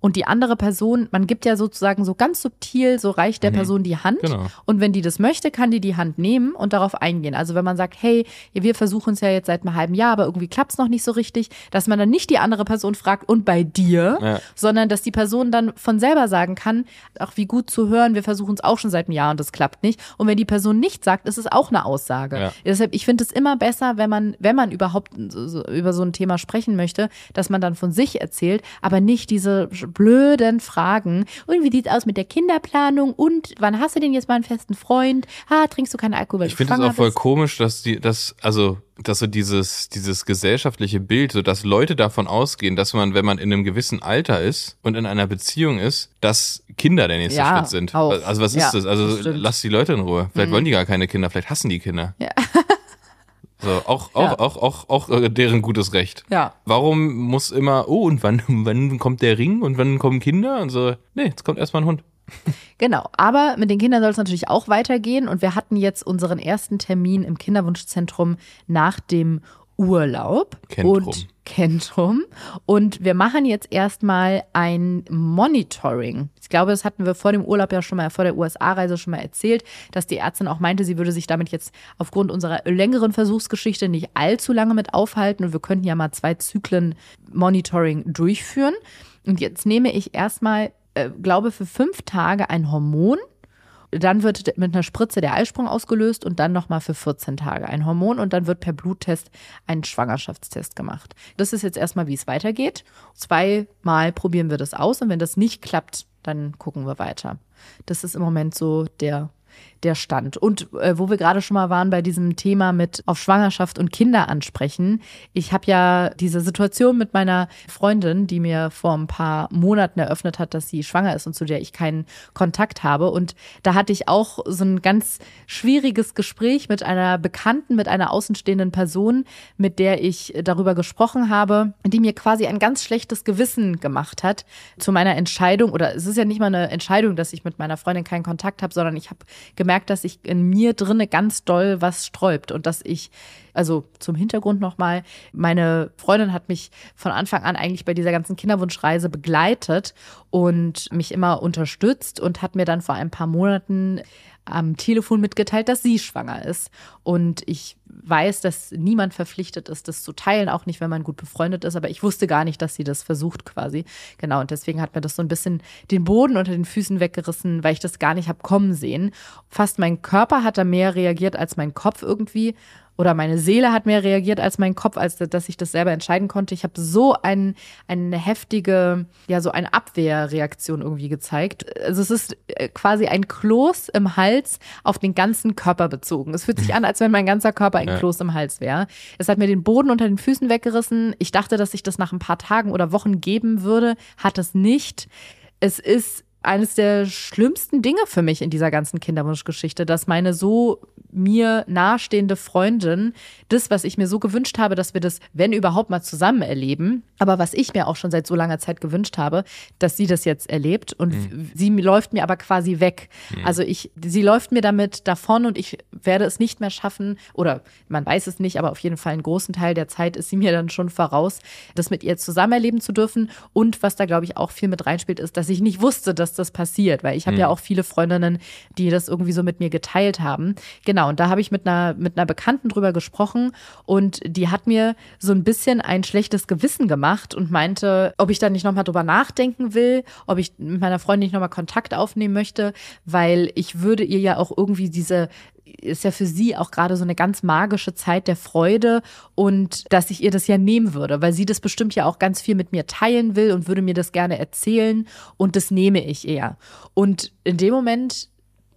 und die andere Person, man gibt ja sozusagen so ganz subtil, so reicht der Person die Hand. Genau. Und wenn die das möchte, kann die die Hand nehmen und darauf eingehen. Also wenn man sagt, hey, wir versuchen es ja jetzt seit einem halben Jahr, aber irgendwie klappt es noch nicht so richtig, dass man dann nicht die andere Person fragt, und bei dir, Ja. sondern dass die Person dann von selber sagen kann, ach, wie gut zu hören, wir versuchen es auch schon seit einem Jahr und das klappt nicht. Und wenn die Person nicht sagt, ist es auch eine Aussage. Ja. Deshalb, ich finde es immer besser, wenn man, wenn man überhaupt so, so, über so ein Thema sprechen möchte, dass man dann von sich erzählt, aber nicht diese blöden Fragen. Und wie sieht's aus mit der Kinderplanung? Und wann hast du denn jetzt mal einen festen Freund? Ah, trinkst du keinen Alkohol, weil Ich finde es auch voll bist? komisch, dass die, dass, also, dass so dieses, dieses gesellschaftliche Bild, so dass Leute davon ausgehen, dass man, wenn man in einem gewissen Alter ist und in einer Beziehung ist, dass Kinder der nächste Ja, Schritt sind. auch. Also was ist Ja, das? Also das. Mhm. lass die Leute in Ruhe. Vielleicht wollen die gar keine Kinder, vielleicht hassen die Kinder. Ja. <laughs> So, auch, auch, Ja. auch, auch, auch äh, deren gutes Recht. Ja. Warum muss immer, oh, und wann, <laughs> wann kommt der Ring und wann kommen Kinder? Und so, nee, jetzt kommt erstmal ein Hund. <laughs> Genau, aber mit den Kindern soll es natürlich auch weitergehen und wir hatten jetzt unseren ersten Termin im Kinderwunschzentrum nach dem Urlaub Kenntrum. und Kentrum. Und wir machen jetzt erstmal ein Monitoring. Ich glaube, das hatten wir vor dem Urlaub ja schon mal, vor der USA-Reise schon mal erzählt, dass die Ärztin auch meinte, sie würde sich damit jetzt aufgrund unserer längeren Versuchsgeschichte nicht allzu lange mit aufhalten. Und wir könnten ja mal zwei Zyklen Monitoring durchführen. Und jetzt nehme ich erstmal, äh, glaube für fünf Tage ein Hormon. Dann wird mit einer Spritze der Eisprung ausgelöst und dann nochmal für 14 Tage ein Hormon und dann wird per Bluttest ein Schwangerschaftstest gemacht. Das ist jetzt erstmal, wie es weitergeht. Zweimal probieren wir das aus und wenn das nicht klappt, dann gucken wir weiter. Das ist im Moment so der der Stand. Und äh, wo wir gerade schon mal waren bei diesem Thema mit auf Schwangerschaft und Kinder ansprechen. Ich habe ja diese Situation mit meiner Freundin, die mir vor ein paar Monaten eröffnet hat, dass sie schwanger ist und zu der ich keinen Kontakt habe. Und da hatte ich auch so ein ganz schwieriges Gespräch mit einer Bekannten, mit einer außenstehenden Person, mit der ich darüber gesprochen habe, die mir quasi ein ganz schlechtes Gewissen gemacht hat zu meiner Entscheidung. Oder es ist ja nicht mal eine Entscheidung, dass ich mit meiner Freundin keinen Kontakt habe, sondern ich habe gemerkt, dass sich in mir drinne ganz doll was sträubt und dass ich, also zum Hintergrund nochmal, meine Freundin hat mich von Anfang an eigentlich bei dieser ganzen Kinderwunschreise begleitet und mich immer unterstützt und hat mir dann vor ein paar Monaten am Telefon mitgeteilt, dass sie schwanger ist. Und ich weiß, dass niemand verpflichtet ist, das zu teilen, auch nicht, wenn man gut befreundet ist. Aber ich wusste gar nicht, dass sie das versucht quasi. Genau, und deswegen hat mir das so ein bisschen den Boden unter den Füßen weggerissen, weil ich das gar nicht habe kommen sehen. Fast mein Körper hat da mehr reagiert als mein Kopf irgendwie oder meine Seele hat mehr reagiert als mein Kopf, als dass ich das selber entscheiden konnte. Ich habe so ein, eine heftige, ja, so eine Abwehrreaktion irgendwie gezeigt. Also es ist äh, quasi ein Kloß im Hals auf den ganzen Körper bezogen. Es fühlt sich an, als wenn mein ganzer Körper ein Ja. Kloß im Hals wäre. Es hat mir den Boden unter den Füßen weggerissen. Ich dachte, dass sich das nach ein paar Tagen oder Wochen geben würde, hat es nicht. Es ist eines der schlimmsten Dinge für mich in dieser ganzen Kinderwunschgeschichte, dass meine so mir nahestehende Freundin das, was ich mir so gewünscht habe, dass wir das, wenn überhaupt mal zusammen erleben, aber was ich mir auch schon seit so langer Zeit gewünscht habe, dass sie das jetzt erlebt und sie läuft mir aber quasi weg. Also ich, sie läuft mir damit davon und ich werde es nicht mehr schaffen oder man weiß es nicht, aber auf jeden Fall einen großen Teil der Zeit ist sie mir dann schon voraus, das mit ihr zusammen erleben zu dürfen. Und was da glaube ich auch viel mit reinspielt, ist, dass ich nicht wusste, dass das passiert, weil ich habe ja auch viele Freundinnen, die das irgendwie so mit mir geteilt haben. Genau, und da habe ich mit einer, mit einer Bekannten drüber gesprochen und die hat mir so ein bisschen ein schlechtes Gewissen gemacht und meinte, ob ich da nicht nochmal drüber nachdenken will, ob ich mit meiner Freundin nicht nochmal Kontakt aufnehmen möchte, weil ich würde ihr ja auch irgendwie diese ist ja für sie auch gerade so eine ganz magische Zeit der Freude und dass ich ihr das ja nehmen würde, weil sie das bestimmt ja auch ganz viel mit mir teilen will und würde mir das gerne erzählen und das nehme ich eher. Und in dem Moment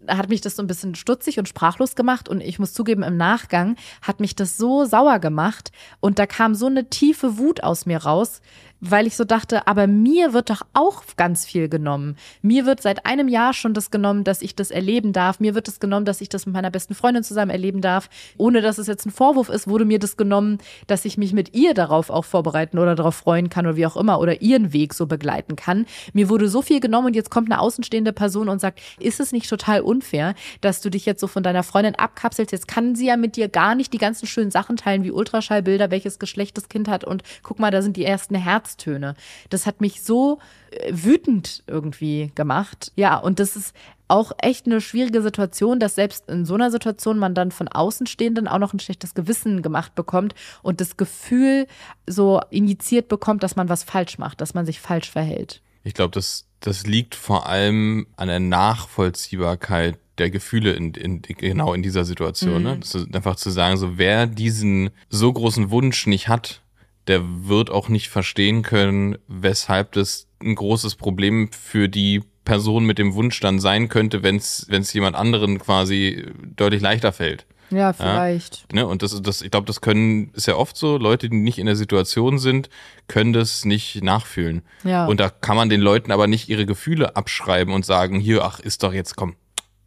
hat mich das so ein bisschen stutzig und sprachlos gemacht und ich muss zugeben, im Nachgang hat mich das so sauer gemacht und da kam so eine tiefe Wut aus mir raus, weil ich so dachte, aber mir wird doch auch ganz viel genommen. Mir wird seit einem Jahr schon das genommen, dass ich das erleben darf. Mir wird es genommen, dass ich das mit meiner besten Freundin zusammen erleben darf. Ohne dass es jetzt ein Vorwurf ist, wurde mir das genommen, dass ich mich mit ihr darauf auch vorbereiten oder darauf freuen kann oder wie auch immer oder ihren Weg so begleiten kann. Mir wurde so viel genommen und jetzt kommt eine außenstehende Person und sagt, ist es nicht total unfair, dass du dich jetzt so von deiner Freundin abkapselst? Jetzt kann sie ja mit dir gar nicht die ganzen schönen Sachen teilen, wie Ultraschallbilder, welches Geschlecht das Kind hat und guck mal, da sind die ersten Herztöne. Das hat mich so äh, wütend irgendwie gemacht. Ja, und das ist auch echt eine schwierige Situation, dass selbst in so einer Situation man dann von Außenstehenden auch noch ein schlechtes Gewissen gemacht bekommt und das Gefühl so injiziert bekommt, dass man was falsch macht, dass man sich falsch verhält. Ich glaube, das, das liegt vor allem an der Nachvollziehbarkeit der Gefühle in, in, genau in dieser Situation. Ne? Das ist einfach zu sagen, so wer diesen so großen Wunsch nicht hat, der wird auch nicht verstehen können, weshalb das ein großes Problem für die Person mit dem Wunsch dann sein könnte, wenn es jemand anderen quasi deutlich leichter fällt. Ja, vielleicht. Ne? Und das, das, ich glaube, das können, ist ja oft so, Leute, die nicht in der Situation sind, können das nicht nachfühlen. Ja. Und da kann man den Leuten aber nicht ihre Gefühle abschreiben und sagen, hier, ach, ist doch jetzt, komm,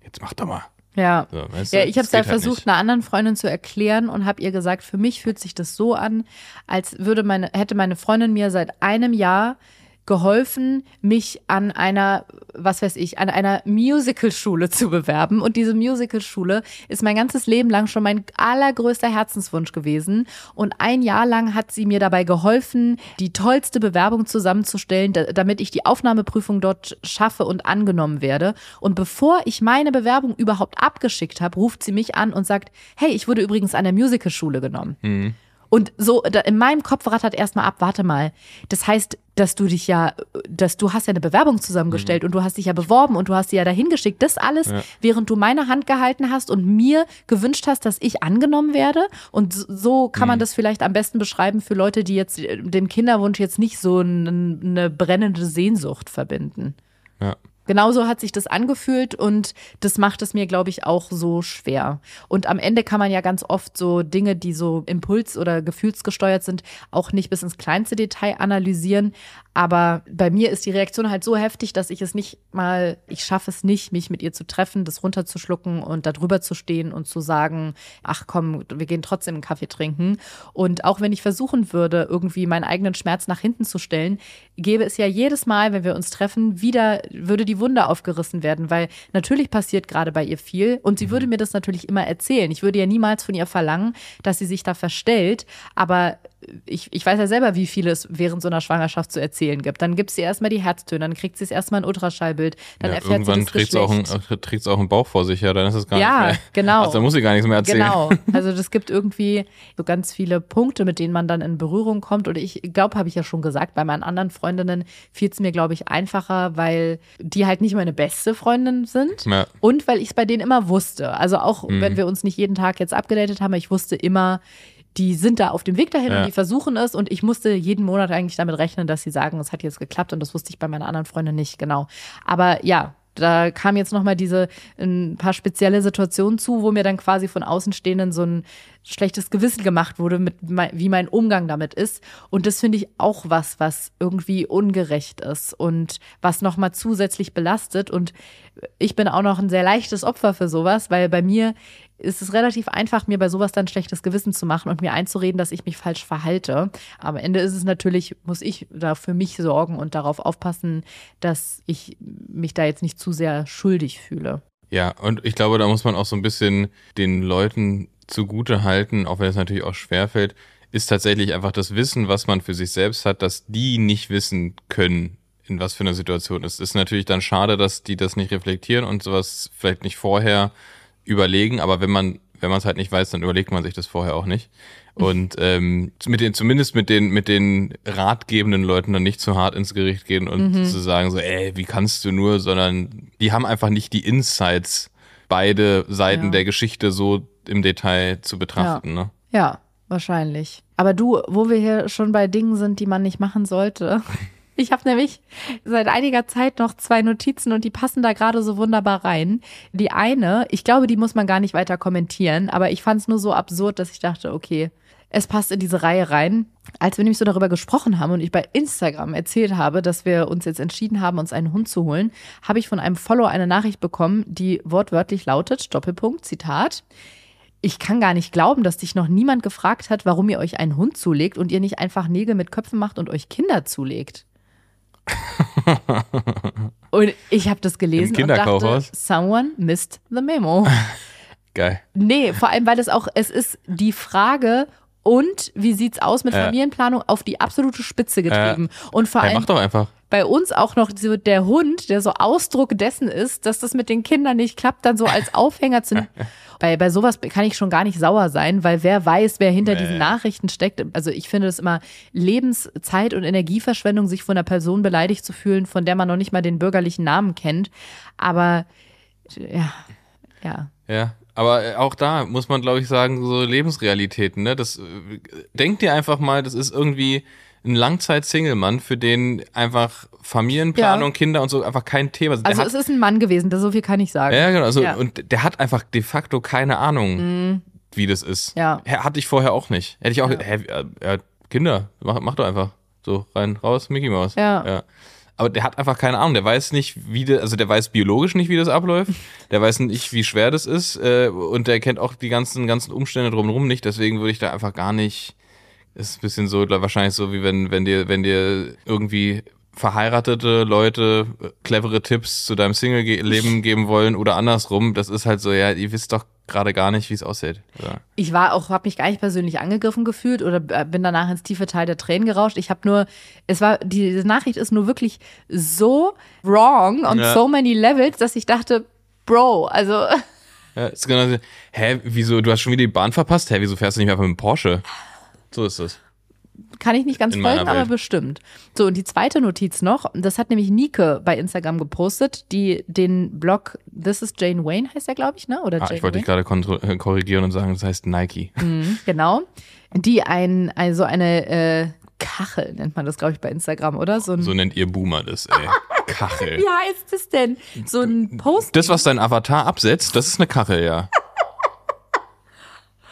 jetzt mach doch mal. Ja. So, weißt Ja, du? ich habe es halt halt versucht, nicht. einer anderen Freundin zu erklären und habe ihr gesagt, für mich fühlt sich das so an, als würde meine, hätte meine Freundin mir seit einem Jahr geholfen, mich an einer, was weiß ich, an einer Musicalschule zu bewerben. Und diese Musicalschule ist mein ganzes Leben lang schon mein allergrößter Herzenswunsch gewesen. Und ein Jahr lang hat sie mir dabei geholfen, die tollste Bewerbung zusammenzustellen, da, damit ich die Aufnahmeprüfung dort schaffe und angenommen werde. Und bevor ich meine Bewerbung überhaupt abgeschickt habe, ruft sie mich an und sagt, hey, ich wurde übrigens an der Musicalschule genommen. Mhm. Und so in meinem Kopf rattert erstmal ab, warte mal. Das heißt, dass du dich ja, dass du hast ja eine Bewerbung zusammengestellt und du hast dich ja beworben und du hast sie ja dahin geschickt. Das alles, Ja. während du meine Hand gehalten hast und mir gewünscht hast, dass ich angenommen werde. Und so- kann man das vielleicht am besten beschreiben für Leute, die jetzt äh, dem Kinderwunsch jetzt nicht so eine brennende Sehnsucht verbinden. Ja. Genauso hat sich das angefühlt und das macht es mir, glaube ich, auch so schwer. Und am Ende kann man ja ganz oft so Dinge, die so impuls- oder gefühlsgesteuert sind, auch nicht bis ins kleinste Detail analysieren. Aber bei mir ist die Reaktion halt so heftig, dass ich es nicht mal, ich schaffe es nicht, mich mit ihr zu treffen, das runterzuschlucken und da drüber zu stehen und zu sagen, ach komm, wir gehen trotzdem einen Kaffee trinken. Und auch wenn ich versuchen würde, irgendwie meinen eigenen Schmerz nach hinten zu stellen, gäbe es ja jedes Mal, wenn wir uns treffen, wieder, würde die Wunde aufgerissen werden, weil natürlich passiert gerade bei ihr viel und sie würde mir das natürlich immer erzählen. Ich würde ja niemals von ihr verlangen, dass sie sich da verstellt, aber ich, ich weiß ja selber, wie viel es während so einer Schwangerschaft zu erzählen gibt. Dann gibt sie erstmal die Herztöne, dann kriegt sie es erstmal ein Ultraschallbild, dann ja, erfährt irgendwann sie das auch, ein, trägt sie auch einen Bauch vor sich, ja, dann ist es gar Ja, nicht mehr. genau. Also, dann muss sie gar nichts mehr erzählen. Genau. <laughs> Also das gibt irgendwie so ganz viele Punkte, mit denen man dann in Berührung kommt. Und ich glaube, habe ich ja schon gesagt, bei meinen anderen Freundinnen fiel es mir, glaube ich, einfacher, weil die halt nicht meine beste Freundin sind. Ja. Und weil ich es bei denen immer wusste. Also auch Mhm. wenn wir uns nicht jeden Tag jetzt abgedatet haben, ich wusste immer, die sind da auf dem Weg dahin Ja. und die versuchen es. Und ich musste jeden Monat eigentlich damit rechnen, dass sie sagen, es hat jetzt geklappt. Und das wusste ich bei meiner anderen Freundin nicht genau. Aber ja, da kam jetzt nochmal diese ein paar spezielle Situationen zu, wo mir dann quasi von Außenstehenden so ein schlechtes Gewissen gemacht wurde, mit wie mein Umgang damit ist. Und das finde ich auch was, was irgendwie ungerecht ist und was nochmal zusätzlich belastet. Und ich bin auch noch ein sehr leichtes Opfer für sowas, weil bei mir ist es relativ einfach, mir bei sowas dann schlechtes Gewissen zu machen und mir einzureden, dass ich mich falsch verhalte. Am Ende ist es natürlich, muss ich da für mich sorgen und darauf aufpassen, dass ich mich da jetzt nicht zu sehr schuldig fühle. Ja, und ich glaube, da muss man auch so ein bisschen den Leuten zugute halten, auch wenn es natürlich auch schwerfällt, ist tatsächlich einfach das Wissen, was man für sich selbst hat, dass die nicht wissen können, in was für einer Situation es ist. Ist natürlich dann schade, dass die das nicht reflektieren und sowas vielleicht nicht vorher überlegen, aber wenn man wenn man es halt nicht weiß, dann überlegt man sich das vorher auch nicht. Und <laughs> ähm, mit den, zumindest mit den, mit den ratgebenden Leuten dann nicht zu hart ins Gericht gehen und zu sagen so, ey, wie kannst du nur, sondern die haben einfach nicht die Insights, beide Seiten Ja. der Geschichte so im Detail zu betrachten. Ne? Ja, wahrscheinlich. Aber du, wo wir hier schon bei Dingen sind, die man nicht machen sollte. <laughs> Ich habe nämlich seit einiger Zeit noch zwei Notizen und die passen da gerade so wunderbar rein. Die eine, ich glaube, die muss man gar nicht weiter kommentieren, aber ich fand es nur so absurd, dass ich dachte, okay, es passt in diese Reihe rein. Als wir nämlich so darüber gesprochen haben und ich bei Instagram erzählt habe, dass wir uns jetzt entschieden haben, uns einen Hund zu holen, habe ich von einem Follower eine Nachricht bekommen, die wortwörtlich lautet, Doppelpunkt, Zitat, ich kann gar nicht glauben, dass dich noch niemand gefragt hat, warum ihr euch einen Hund zulegt und ihr nicht einfach Nägel mit Köpfen macht und euch Kinder zulegt. <laughs> und ich habe das gelesen und dachte, Kinderkaufhaus? someone missed the memo. <laughs> Geil. Nee, vor allem, weil es auch, es ist die Frage, und wie sieht's aus mit. Familienplanung auf die absolute Spitze getrieben. und vor Hey, allem mach doch einfach. Bei uns auch noch so der Hund, der so Ausdruck dessen ist, dass das mit den Kindern nicht klappt, dann so als <laughs> Aufhänger zu. Bei, bei sowas kann ich schon gar nicht sauer sein, weil wer weiß, wer hinter Nee. diesen Nachrichten steckt. Also ich finde es immer Lebenszeit und Energieverschwendung, sich von einer Person beleidigt zu fühlen, von der man noch nicht mal den bürgerlichen Namen kennt. Aber ja, ja. Ja, aber äh, auch da muss man, glaube ich, sagen, so Lebensrealitäten, ne? Das äh, denkt dir einfach mal, das ist irgendwie ein Langzeit-Single-Mann, für den einfach Familienplanung, Ja. Kinder und so einfach kein Thema sind. Also der es hat, ist ein Mann gewesen, das so viel kann ich sagen. ja, genau. Also, Ja. Mhm. Und der hat einfach de facto keine Ahnung, wie das ist. Ja. Hatte ich vorher auch nicht. Hätte ich auch, Ja. hä, äh, Kinder, mach, mach doch einfach. So, rein, raus, Mickey Mouse. Ja. ja. Aber der hat einfach keine Ahnung. Der weiß nicht, wie der, also der weiß biologisch nicht, wie das abläuft. Der weiß nicht, wie schwer das ist. Äh, und der kennt auch die ganzen, ganzen Umstände drumherum nicht. Deswegen würde ich da einfach gar nicht. Ist ein bisschen so, wahrscheinlich so, wie wenn, wenn dir, wenn dir irgendwie verheiratete Leute äh, clevere Tipps zu deinem Single-Leben geben wollen oder andersrum. Das ist halt so, ja, ihr wisst doch gerade gar nicht, wie es aussieht. Ja. Ich war auch, habe mich gar nicht persönlich angegriffen gefühlt oder äh, bin danach ins tiefe Teil der Tränen gerauscht. Ich habe nur, es war, diese Nachricht ist nur wirklich so wrong on Ja. so many levels, dass ich dachte, Bro, also Ja, ist genau so, hä, wieso, du hast schon wieder die Bahn verpasst? Hä, wieso fährst du nicht einfach mit dem Porsche? So ist es. Kann ich nicht ganz In folgen, aber bestimmt. So, und die zweite Notiz noch, das hat nämlich Nike bei Instagram gepostet, die den Blog This is Jane Wayne heißt er, glaube ich, ne? Oder Ah, Jane ich wollte dich gerade äh, korrigieren und sagen, das heißt Nike. Mhm, genau. Die ein, also eine äh, Kachel nennt man das, glaube ich, bei Instagram, oder? So So nennt ihr Boomer das, ey. <laughs> Kachel. wie heißt das denn? So ein Post Das, was dein Avatar absetzt, das ist eine Kachel, ja.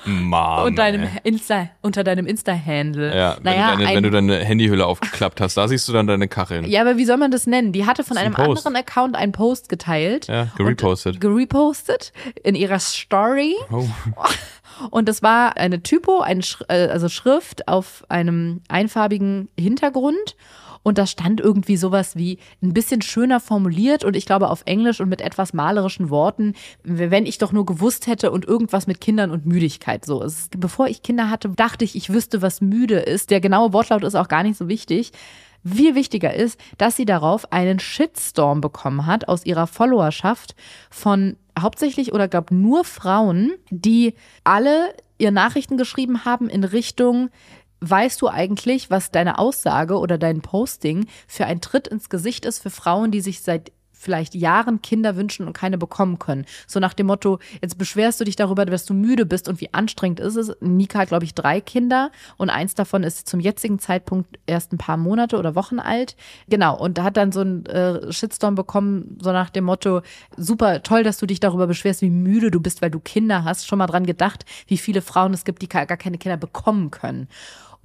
Mann. und deinem ey. Insta, unter deinem Insta-Handle. Ja, wenn, naja, du deine, ein, wenn du deine Handyhülle aufgeklappt hast, da siehst du dann deine Kacheln. ja, aber wie soll man das nennen? Die hatte von ein einem Post. anderen Account einen Post geteilt. Ja, gerepostet. Gerepostet in ihrer Story. Oh. <laughs> Und es war eine Typo, ein Sch äh, also Schrift auf einem einfarbigen Hintergrund. Und da stand irgendwie sowas wie ein bisschen schöner formuliert und ich glaube auf Englisch und mit etwas malerischen Worten, wenn ich doch nur gewusst hätte und irgendwas mit Kindern und Müdigkeit. So, es, bevor ich Kinder hatte, dachte ich, ich wüsste, was müde ist. Der genaue Wortlaut ist auch gar nicht so wichtig. Viel wichtiger ist, dass sie darauf einen Shitstorm bekommen hat aus ihrer Followerschaft von hauptsächlich oder glaub nur Frauen, die alle ihr Nachrichten geschrieben haben in Richtung Weißt du eigentlich, was deine Aussage oder dein Posting für ein Tritt ins Gesicht ist für Frauen, die sich seit vielleicht Jahren Kinder wünschen und keine bekommen können? So nach dem Motto, jetzt beschwerst du dich darüber, dass du müde bist und wie anstrengend ist es. Nika hat, glaube ich, drei Kinder und eins davon ist zum jetzigen Zeitpunkt erst ein paar Monate oder Wochen alt. Genau, und hat dann so einen äh, Shitstorm bekommen, so nach dem Motto, super toll, dass du dich darüber beschwerst, wie müde du bist, weil du Kinder hast. Schon mal dran gedacht, wie viele Frauen es gibt, die gar keine Kinder bekommen können.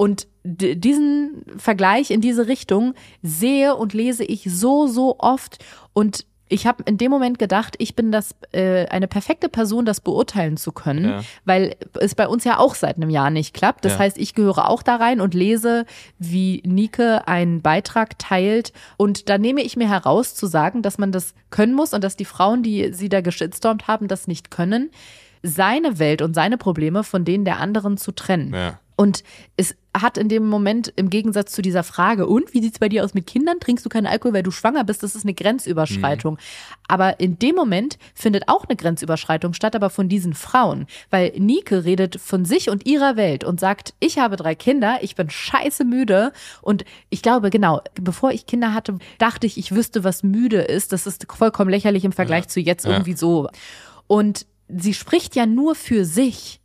Und diesen Vergleich in diese Richtung sehe und lese ich so, so oft. Und ich habe in dem Moment gedacht, ich bin das äh, eine perfekte Person, das beurteilen zu können, Ja. weil es bei uns ja auch seit einem Jahr nicht klappt. Das Ja. heißt, ich gehöre auch da rein und lese, wie Nike einen Beitrag teilt. Und da nehme ich mir heraus zu sagen, dass man das können muss und dass die Frauen, die sie da geschitstormt haben, das nicht können, seine Welt und seine Probleme von denen der anderen zu trennen. Ja. Und es hat in dem Moment im Gegensatz zu dieser Frage, und wie sieht's bei dir aus mit Kindern? Trinkst du keinen Alkohol, weil du schwanger bist? Das ist eine Grenzüberschreitung. Aber in dem Moment findet auch eine Grenzüberschreitung statt, aber von diesen Frauen. Weil Nike redet von sich und ihrer Welt und sagt, ich habe drei Kinder, ich bin scheiße müde. Und ich glaube, genau, bevor ich Kinder hatte, dachte ich, ich wüsste, was müde ist. Das ist vollkommen lächerlich im Vergleich zu jetzt Ja. irgendwie so. Und sie spricht ja nur für sich.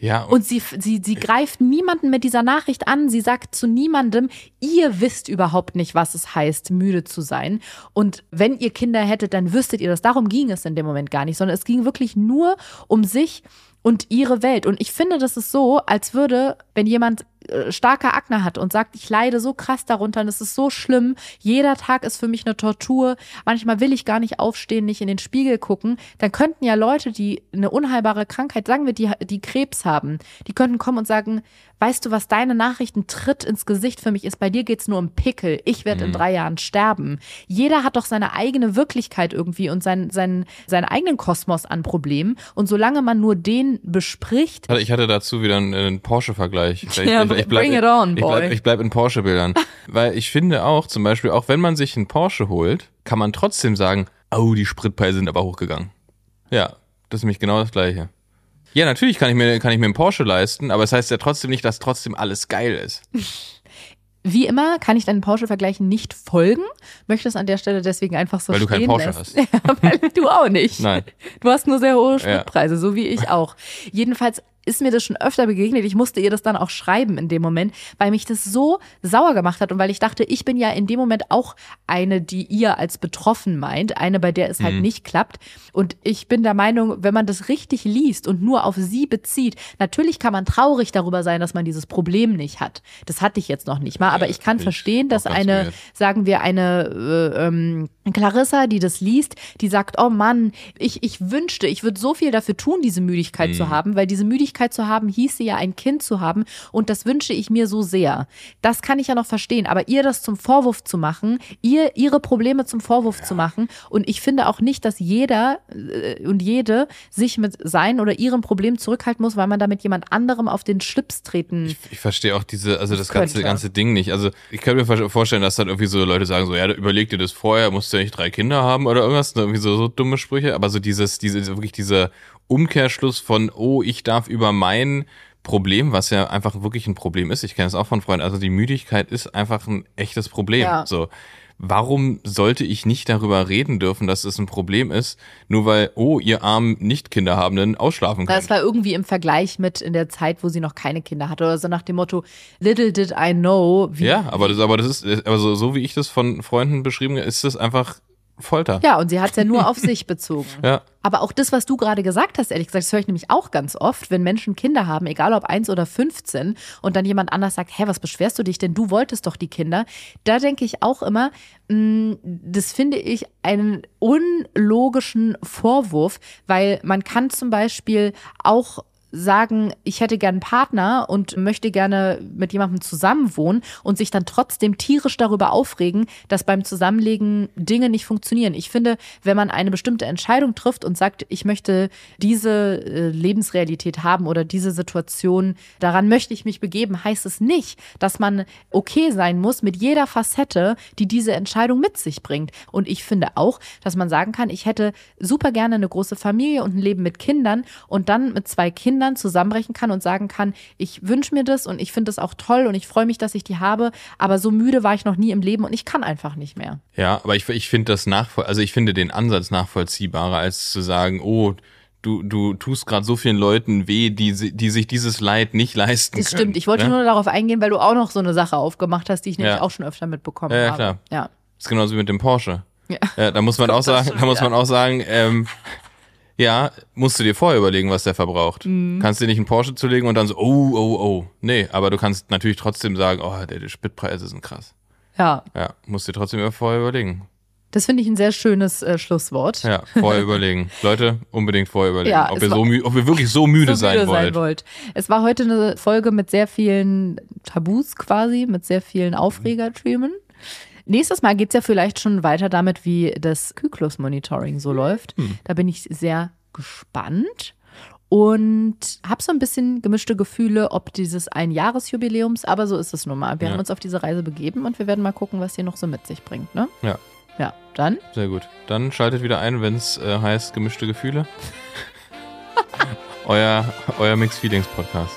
Ja, Und sie, sie, sie greift niemanden mit dieser Nachricht an. Sie sagt zu niemandem, ihr wisst überhaupt nicht, was es heißt, müde zu sein. Und wenn ihr Kinder hättet, dann wüsstet ihr das. Darum ging es in dem Moment gar nicht, sondern es ging wirklich nur um sich und ihre Welt. Und ich finde, das ist so, als würde, wenn jemand äh, starke Akne hat und sagt, ich leide so krass darunter und es ist so schlimm, jeder Tag ist für mich eine Tortur, manchmal will ich gar nicht aufstehen, nicht in den Spiegel gucken, dann könnten ja Leute, die eine unheilbare Krankheit, sagen wir, die, die Krebs haben, die könnten kommen und sagen, weißt du, was deine Nachrichten tritt ins Gesicht für mich ist, bei dir geht's nur um Pickel, ich werde in drei Jahren sterben. Jeder hat doch seine eigene Wirklichkeit irgendwie und seinen, seinen, seinen eigenen Kosmos an Problemen. Und solange man nur den bespricht, Ich hatte dazu wieder einen, einen Porsche-Vergleich. Ich, Ja, bring it on, ich bleib, boy. ich bleib in Porsche-Bildern. <laughs> Weil ich finde auch, zum Beispiel, auch wenn man sich einen Porsche holt, kann man trotzdem sagen, oh, die Spritpreise sind aber hochgegangen. Ja, das ist nämlich genau das Gleiche. Ja, natürlich kann ich mir, kann ich mir einen Porsche leisten, aber es das heißt ja trotzdem nicht, dass trotzdem alles geil ist. <laughs> Wie immer kann ich deinen Porsche-Vergleichen nicht folgen, möchte es an der Stelle deswegen einfach so Weil du stehen keinen Porsche lassen. <laughs> Ja, weil du auch nicht. Nein. Du hast nur sehr hohe Spritpreise, so wie ich auch. Jedenfalls ist mir das schon öfter begegnet. Ich musste ihr das dann auch schreiben in dem Moment, weil mich das so sauer gemacht hat und weil ich dachte, ich bin ja in dem Moment auch eine, die ihr als betroffen meint, eine, bei der es halt nicht klappt. Und ich bin der Meinung, wenn man das richtig liest und nur auf sie bezieht, natürlich kann man traurig darüber sein, dass man dieses Problem nicht hat. Das hatte ich jetzt noch nicht mal, aber ich kann ich verstehen, dass eine, weird. sagen wir, eine äh, ähm, Clarissa, die das liest, die sagt, oh Mann, ich, ich wünschte, ich würde so viel dafür tun, diese Müdigkeit Mhm. zu haben, weil diese Müdigkeit Müdigkeit zu haben, hieße ja ein Kind zu haben. Und das wünsche ich mir so sehr. Das kann ich ja noch verstehen. Aber ihr das zum Vorwurf zu machen, ihr ihre Probleme zum Vorwurf zu machen. Und ich finde auch nicht, dass jeder äh, und jede sich mit seinen oder ihrem Problem zurückhalten muss, weil man damit jemand anderem auf den Schlips treten. Ich, ich verstehe auch diese, also das ganze, könnte. ganze Ding nicht. Also ich kann mir vor- vorstellen, dass dann irgendwie so Leute sagen so, ja, überleg dir das vorher, musst du ja nicht drei Kinder haben oder irgendwas, ne, irgendwie so, so dumme Sprüche. Aber so dieses, diese, wirklich dieser Umkehrschluss von, oh, ich darf über mein Problem, was ja einfach wirklich ein Problem ist. Ich kenne es auch von Freunden. Also die Müdigkeit ist einfach ein echtes Problem. Ja. So. Warum sollte ich nicht darüber reden dürfen, dass es ein Problem ist, nur weil, oh, ihr armen Nicht-Kinderhabenden ausschlafen können? Das war irgendwie im Vergleich mit in der Zeit, wo sie noch keine Kinder hatte oder so nach dem Motto, little did I know. Ja, aber das, aber das ist, aber so, so wie ich das von Freunden beschrieben habe, ist das einfach Folter. Ja, und sie hat es ja nur auf <laughs> sich bezogen. Ja. Aber auch das, was du gerade gesagt hast, ehrlich gesagt, das höre ich nämlich auch ganz oft, wenn Menschen Kinder haben, egal ob eins oder 15, und dann jemand anders sagt, hä, was beschwerst du dich denn? Du wolltest doch die Kinder. Da denke ich auch immer, mh, das finde ich einen unlogischen Vorwurf, weil man kann zum Beispiel auch sagen, ich hätte gern einen Partner und möchte gerne mit jemandem zusammenwohnen und sich dann trotzdem tierisch darüber aufregen, dass beim Zusammenlegen Dinge nicht funktionieren. Ich finde, wenn man eine bestimmte Entscheidung trifft und sagt, ich möchte diese äh, Lebensrealität haben oder diese Situation, daran möchte ich mich begeben, heißt es nicht, dass man okay sein muss mit jeder Facette, die diese Entscheidung mit sich bringt. Und ich finde auch, dass man sagen kann, ich hätte super gerne eine große Familie und ein Leben mit Kindern und dann mit zwei Kindern zusammenbrechen kann und sagen kann, ich wünsche mir das und ich finde das auch toll und ich freue mich, dass ich die habe, aber so müde war ich noch nie im Leben und ich kann einfach nicht mehr. Ja, aber ich, ich finde das nachvoll, also ich finde den Ansatz nachvollziehbarer, als zu sagen, oh, du, du tust gerade so vielen Leuten weh, die, die sich dieses Leid nicht leisten Das können. stimmt. Ich wollte ne? nur darauf eingehen, weil du auch noch so eine Sache aufgemacht hast, die ich nämlich Ja. auch schon öfter mitbekommen Ja, ja, habe. klar. Ja. Das ist genauso wie mit dem Porsche. Ja. Ja, da muss man <laughs> auch sagen, da muss man auch sagen, ähm, ja, musst du dir vorher überlegen, was der verbraucht. Mhm. Kannst dir nicht einen Porsche zulegen und dann so, oh, oh, oh. Nee, aber du kannst natürlich trotzdem sagen, oh, der, die Spritpreise sind krass. ja, Ja, musst dir trotzdem vorher überlegen. das finde ich ein sehr schönes äh, Schlusswort. Ja, vorher überlegen. <laughs> Leute, unbedingt vorher überlegen, Ja, ob, ihr so ob ihr wirklich so <laughs> müde, so sein, müde wollt. sein wollt. Es war heute eine Folge mit sehr vielen Tabus quasi, mit sehr vielen Aufregerthemen. Nächstes Mal geht's ja vielleicht schon weiter damit, wie das Kyklus-Monitoring so läuft. Hm. Da bin ich sehr gespannt und habe so ein bisschen gemischte Gefühle, ob dieses Einjahresjubiläums, aber so ist es nun mal. Wir Ja. haben uns auf diese Reise begeben und wir werden mal gucken, was hier noch so mit sich bringt. Ne? Ja. Ja, dann Sehr gut. Dann schaltet wieder ein, wenn es äh, heißt gemischte Gefühle. <laughs> euer, euer Mixed Feelings Podcast.